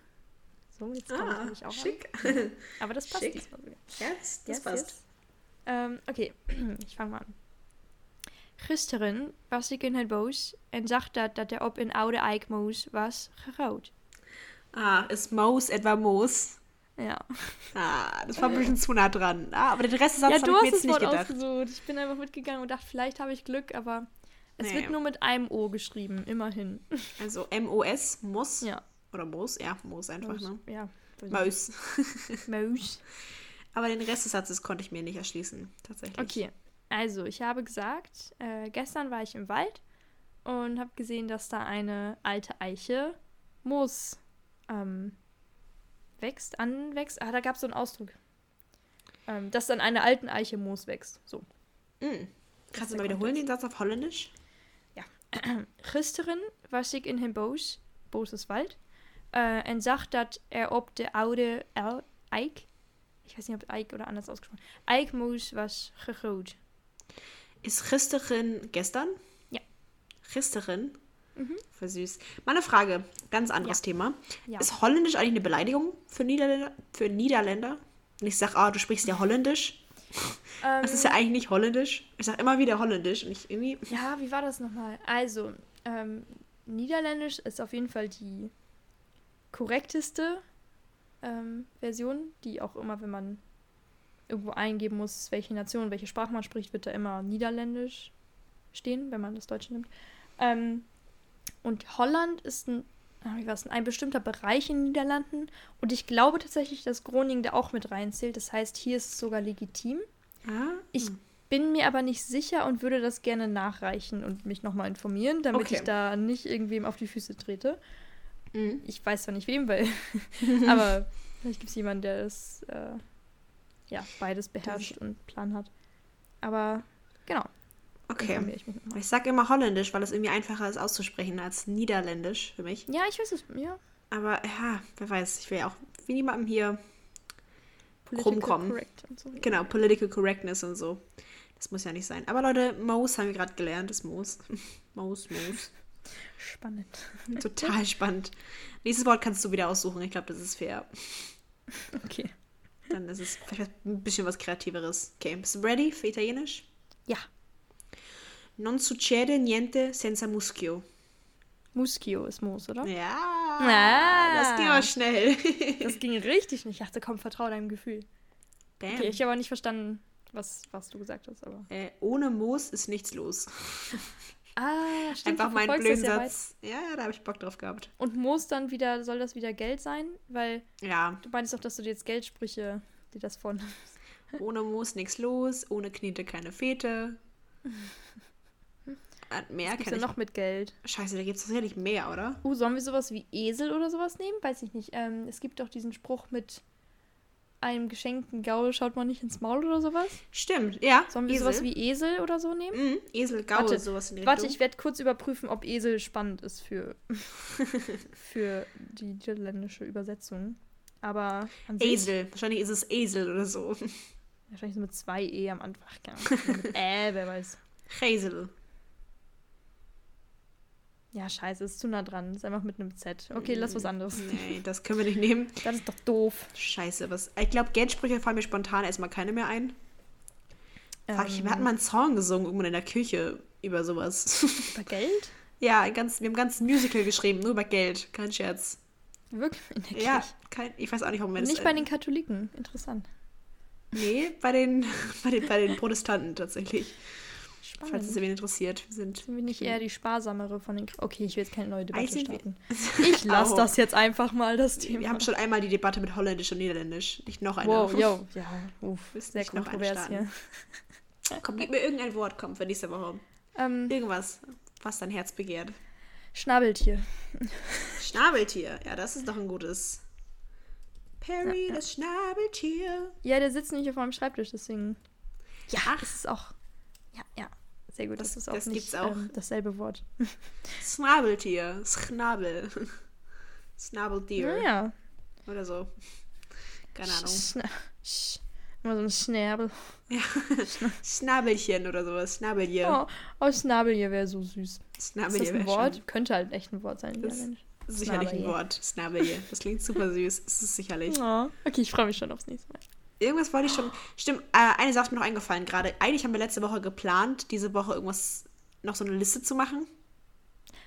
So, jetzt komme ich Mhm. Ah, nämlich auch schick. an. Aber das passt Schick. diesmal sogar. Ja, das, das Yes, passt. yes. Ähm, okay, ich fange mal an. Gisteren was ik in het bos en zag dat, dat er op een oude eikmoes was gegooid. Ah, ist Moos etwa Moos? Ja. Ah, das war ein bisschen zu nah dran. Ah, aber den Rest des ja, Satzes du habe ich mir jetzt nicht gedacht. ausgesucht. Ich bin einfach mitgegangen und dachte, vielleicht habe ich Glück, aber es Nee. wird nur mit einem O geschrieben, immerhin. Also M-O-S, Muss. Ja. Oder Moos, ja, Moos einfach, ne? Ja. Moos. Maus. Aber den Rest des Satzes konnte ich mir nicht erschließen, tatsächlich. Okay, also ich habe gesagt, äh, gestern war ich im Wald und habe gesehen, dass da eine alte Eiche Moos ähm, wächst, anwächst. Ah, da gab es so einen Ausdruck. Ähm, dass dann eine alten Eiche Moos wächst. So. Mm. Kannst du mal wiederholen den Satz auf Holländisch? Gisteren was ik in het bos, bos is Wald, äh, en zag dat er op de oude Eik, ich weiß nicht, ob Eik oder anders ausgesprochen, Eikmoos was gegooid. Ist Christerin gestern? Ja. Christerin? Mhm. Voll süß. Mal eine Frage, ganz anderes Thema. Ja. Ist Holländisch eigentlich eine Beleidigung für Niederländer? Für Niederländer? Und ich sage, ah, du sprichst ja Holländisch. Ähm, Das ist ja eigentlich nicht Holländisch. Ich sage immer wieder Holländisch und ich irgendwie. Ja, wie war das nochmal? Also, ähm, Niederländisch ist auf jeden Fall die korrekteste ähm, Version, die auch immer, wenn man irgendwo eingeben muss, welche Nation, welche Sprache man spricht, wird da immer Niederländisch stehen, wenn man das Deutsche nimmt. Ähm, und Holland ist ein, ah, wie war's denn, ein bestimmter Bereich in den Niederlanden. Und ich glaube tatsächlich, dass Groningen da auch mit reinzählt. Das heißt, hier ist es sogar legitim. Ah, Ich bin mir aber nicht sicher und würde das gerne nachreichen und mich nochmal informieren, damit Okay. ich da nicht irgendwem auf die Füße trete. Mhm. Ich weiß zwar nicht wem, weil. aber vielleicht gibt es jemanden, der das äh, ja, beides beherrscht und Plan hat. Aber genau. Okay. ich. Ich sage immer Holländisch, weil es irgendwie einfacher ist auszusprechen als Niederländisch für mich. Ja, ich weiß es. Ja. Aber ja, wer weiß, ich will ja auch wie niemandem hier, Political Rumkommen. so. genau, Political Correctness und so. Das muss ja nicht sein. Aber Leute, Moos haben wir gerade gelernt, das Moos. Moos, Moos. Spannend. Total spannend. Nächstes Wort kannst du wieder aussuchen. Ich glaube, das ist fair. Okay. Dann ist es vielleicht ein bisschen was Kreativeres. Okay, bist du ready für Italienisch? Ja. Non succede niente senza muschio. Muschio ist Moos, oder? Ja, Ah. das ging aber schnell. Das ging richtig schnell. Ich dachte, komm, vertrau deinem Gefühl. Bam. Okay, ich habe aber nicht verstanden, was, was du gesagt hast, aber. äh, ohne Moos ist nichts los. Ah, stimmt. Einfach meinen blöden. Satz. Ja, ja, da habe ich Bock drauf gehabt. Und muss dann wieder, soll das wieder Geld sein? Weil Ja, du meinst doch, dass du dir jetzt Geldsprüche, dir das von. ohne Moos nichts los, ohne Knete keine Fete. Äh, mehr Was gibt's kann denn ich noch mit Geld? Scheiße, da gibt es sicherlich mehr, oder? Uh, sollen wir sowas wie Esel oder sowas nehmen? Weiß ich nicht. Ähm, es gibt doch diesen Spruch mit einem geschenkten Gaul schaut man nicht ins Maul oder sowas. Stimmt, ja. Sollen wir Esel. sowas wie Esel oder so nehmen? Mhm, Esel, Gaul, Warte, sowas in die Warte, Richtung. ich werde kurz überprüfen, ob Esel spannend ist für, für die niederländische Übersetzung. Aber Esel. Wahrscheinlich ist es Esel oder so. wahrscheinlich so mit zwei E am Anfang. Mit äh, wer weiß. Esel. Ja, scheiße, ist zu nah dran. Ist einfach mit einem Z. Okay, lass was anderes. Nee, das können wir nicht nehmen. Das ist doch doof. Scheiße, was. Ich glaube, Geldsprüche fallen mir spontan erstmal keine mehr ein. Fuck, ich, wir hatten Ähm, mal einen Song gesungen, irgendwann in der Küche über sowas. über Geld? ja, ganz, wir haben ein ganzes Musical geschrieben, nur über Geld. Kein Scherz. Wirklich? Ja, kein, ich weiß auch nicht, warum wir das. Nicht bei den Katholiken. Interessant. Nee, bei den, bei den, bei den Protestanten tatsächlich. Spannend. Falls es wen interessiert. Wir sind, Sind wir nicht eher die sparsamere von den... Okay, ich will jetzt keine neue Debatte starten. Ich lasse das jetzt einfach mal, das Thema. wir haben schon einmal die Debatte mit Holländisch und Niederländisch. Nicht noch eine. Wow, yo, ja, uff, sehr nicht noch einen kontrovers hier. Komm, gib mir irgendein Wort, komm, für nächste Woche. Ähm, Irgendwas, was dein Herz begehrt. Schnabeltier. Schnabeltier. Ja, das ist doch ein gutes. Perry, das Schnabeltier. Ja, der sitzt nicht auf meinem Schreibtisch, deswegen. Ja, Ach. das ist auch. Ja, ja. Sehr gut, das, Das- ist auch das nicht gibt's auch. Ähm, dasselbe Wort. Schnabeltier. Schnabel. Schnabeltier. Ja. Oder so. Keine Ahnung. Schna Sch Immer so ein Schnäbel. Ja. Schnabelchen oder sowas. Schnabelje. Oh, oh Schnabeltier wäre so süß. Ist Schnabelje das ein Wort? schon- Könnte halt echt ein Wort sein. Das- Ja, ist sicherlich ein Schnabelje. Wort. Schnabelje. Das klingt super süß. Das ist sicherlich. Oh, okay, ich freue mich schon aufs nächste Mal. Irgendwas wollte ich schon. Stimmt, äh, eine Sache ist mir noch eingefallen gerade. Eigentlich haben wir letzte Woche geplant, diese Woche irgendwas, noch so eine Liste zu machen.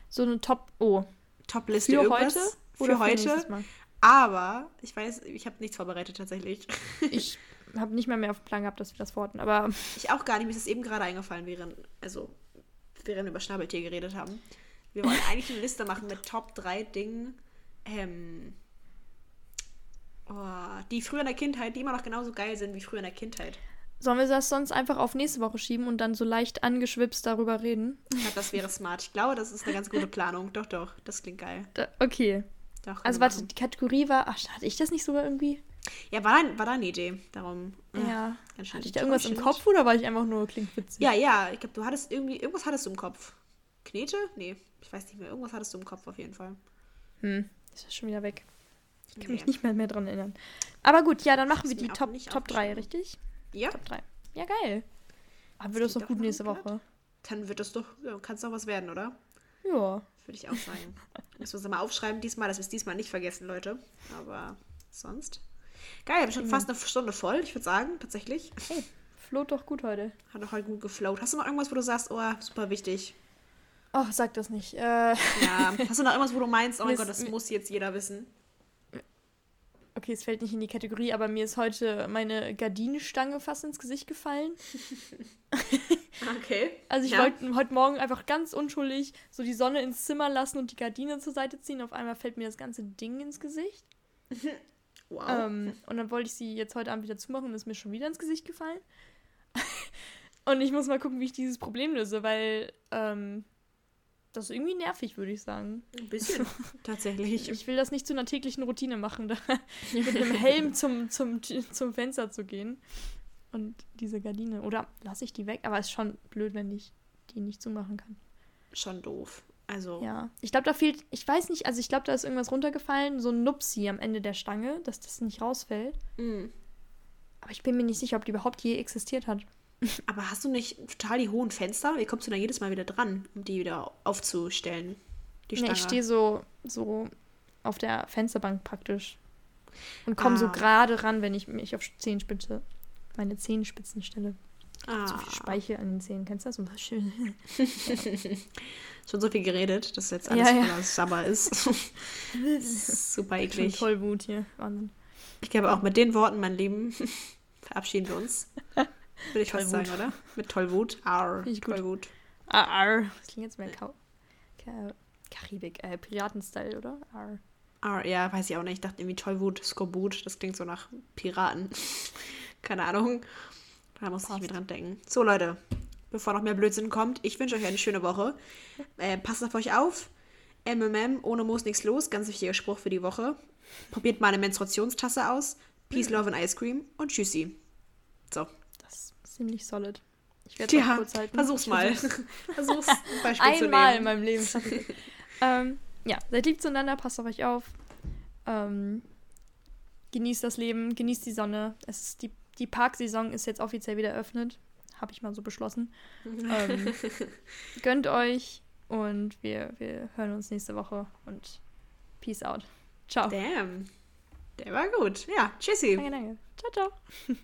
So eine Top. Oh. Top-Liste Für irgendwas. heute? Für Oder heute. Aber ich weiß, ich habe nichts vorbereitet tatsächlich. Ich habe nicht mal mehr auf dem Plan gehabt, dass wir das verorten. Aber Ich auch gar nicht. Mir ist das eben gerade eingefallen, während, also, während wir über Schnabeltier geredet haben. Wir wollen eigentlich eine Liste machen mit Top 3 Dingen, ähm, oh, die früher in der Kindheit, die immer noch genauso geil sind wie früher in der Kindheit. sollen wir das sonst einfach auf nächste Woche schieben und dann so leicht angeschwipst darüber reden? Ich glaube, das wäre smart. Ich glaube, das ist eine ganz gute Planung. Doch, doch, das klingt geil. Da, okay. Doch, Also warte, die Kategorie war. Ach, hatte ich das nicht sogar irgendwie? Ja, war da, war da eine Idee. Darum. Ja. ganz schön Hatte ich da irgendwas im. Kopf oder war ich einfach nur klingt witzig? Ja, ja, ich glaube, du hattest irgendwie, irgendwas hattest du im Kopf. Knete? Nee, ich weiß nicht mehr. Irgendwas hattest du im Kopf auf jeden Fall. Hm, ist das schon wieder weg. Ich kann Nee. mich nicht mehr, mehr dran erinnern. Aber gut, ja, dann machen wir die Top, Top 3, aufgeschrieben. richtig? Ja, Top 3. Ja, geil. Haben wir das doch gut nächste Woche. dann wird das doch, kann es doch was werden, oder? Ja. Würde ich auch sagen. Müssen wir uns mal aufschreiben diesmal, dass wir es diesmal nicht vergessen, Leute. Aber sonst. Geil, wir haben schon fast eine Stunde voll, ich würde sagen, tatsächlich. Hey, float doch gut heute. Hat doch halt gut geflowt. Hast du noch irgendwas, wo du sagst, oh, super wichtig? Oh, sag das nicht. Äh, Ja. Hast du noch irgendwas, wo du meinst, oh mein Gott, das muss jetzt jeder wissen? Okay, es fällt nicht in die Kategorie, aber mir ist heute meine Gardinenstange fast ins Gesicht gefallen. Okay. Also ich Ja. wollte heute Morgen einfach ganz unschuldig so die Sonne ins Zimmer lassen und die Gardine zur Seite ziehen. Auf einmal fällt mir das ganze Ding ins Gesicht. Wow. Ähm, und dann wollte ich sie jetzt heute Abend wieder zumachen und ist mir schon wieder ins Gesicht gefallen. und ich muss mal gucken, wie ich dieses Problem löse, weil ähm, das ist irgendwie nervig, würde ich sagen. Ein bisschen, tatsächlich. Ich will das nicht zu einer täglichen Routine machen, da mit einem Helm zum, zum, zum Fenster zu gehen. Und diese Gardine. Oder lasse ich die weg? Aber es ist schon blöd, wenn ich die nicht zumachen kann. Schon doof. Also, Ja. Ich glaube, da fehlt. Ich weiß nicht, also ich glaube, da ist irgendwas runtergefallen. So ein Nupsi am Ende der Stange, dass das nicht rausfällt. mh. Aber ich bin mir nicht sicher, ob die überhaupt je existiert hat. Aber hast du nicht total die hohen Fenster? Wie kommst du da jedes Mal wieder dran, um die wieder aufzustellen? Die Nee, ich stehe so, so auf der Fensterbank praktisch. Und komme so Ah. gerade ran, wenn ich mich auf Zehenspitze, meine Zehenspitzen stelle. ah, Zu viel Speichel an den Zähnen. Kennst du das? Und das schön. schon so viel geredet, dass jetzt Ja, alles ja. voller Sabber ist. Super Schon eklig. Tollwut hier. Wahnsinn. Ich glaube, auch mit den Worten, mein Lieben, verabschieden wir uns. Würde ich fast sagen, oder? Mit Tollwut. Arr, ich. Tollwut. Arr. Das klingt jetzt mehr Kau Ka Karibik, äh, Piraten-Style, oder? Arr. Arr, ja, weiß ich auch nicht. Ich dachte irgendwie Tollwut, Skorbut. Das klingt so nach Piraten. Keine Ahnung. Da muss ich mir dran denken. So, Leute, bevor noch mehr Blödsinn kommt, ich wünsche euch eine schöne Woche. Äh, passt auf euch auf. MMM, ohne Moos nichts los. Ganz wichtiger Spruch für die Woche. Probiert mal eine Menstruationstasse aus. Peace, Love and Ice Cream. Und tschüssi. So. Ziemlich solid. Ich werde es Tja, kurz halten. versuch's Ich mal. versuch's. Versuch's Beispiel Einmal in meinem Leben. ähm, ja, seid lieb zueinander, passt auf euch auf. Ähm, genießt das Leben, genießt die Sonne. Es ist die, die Parksaison ist jetzt offiziell wieder eröffnet. Habe ich mal so beschlossen. ähm, gönnt euch und wir, wir hören uns nächste Woche und peace out. Ciao. Damn. Der war gut. Ja, tschüssi. Danke, danke. Ciao, ciao.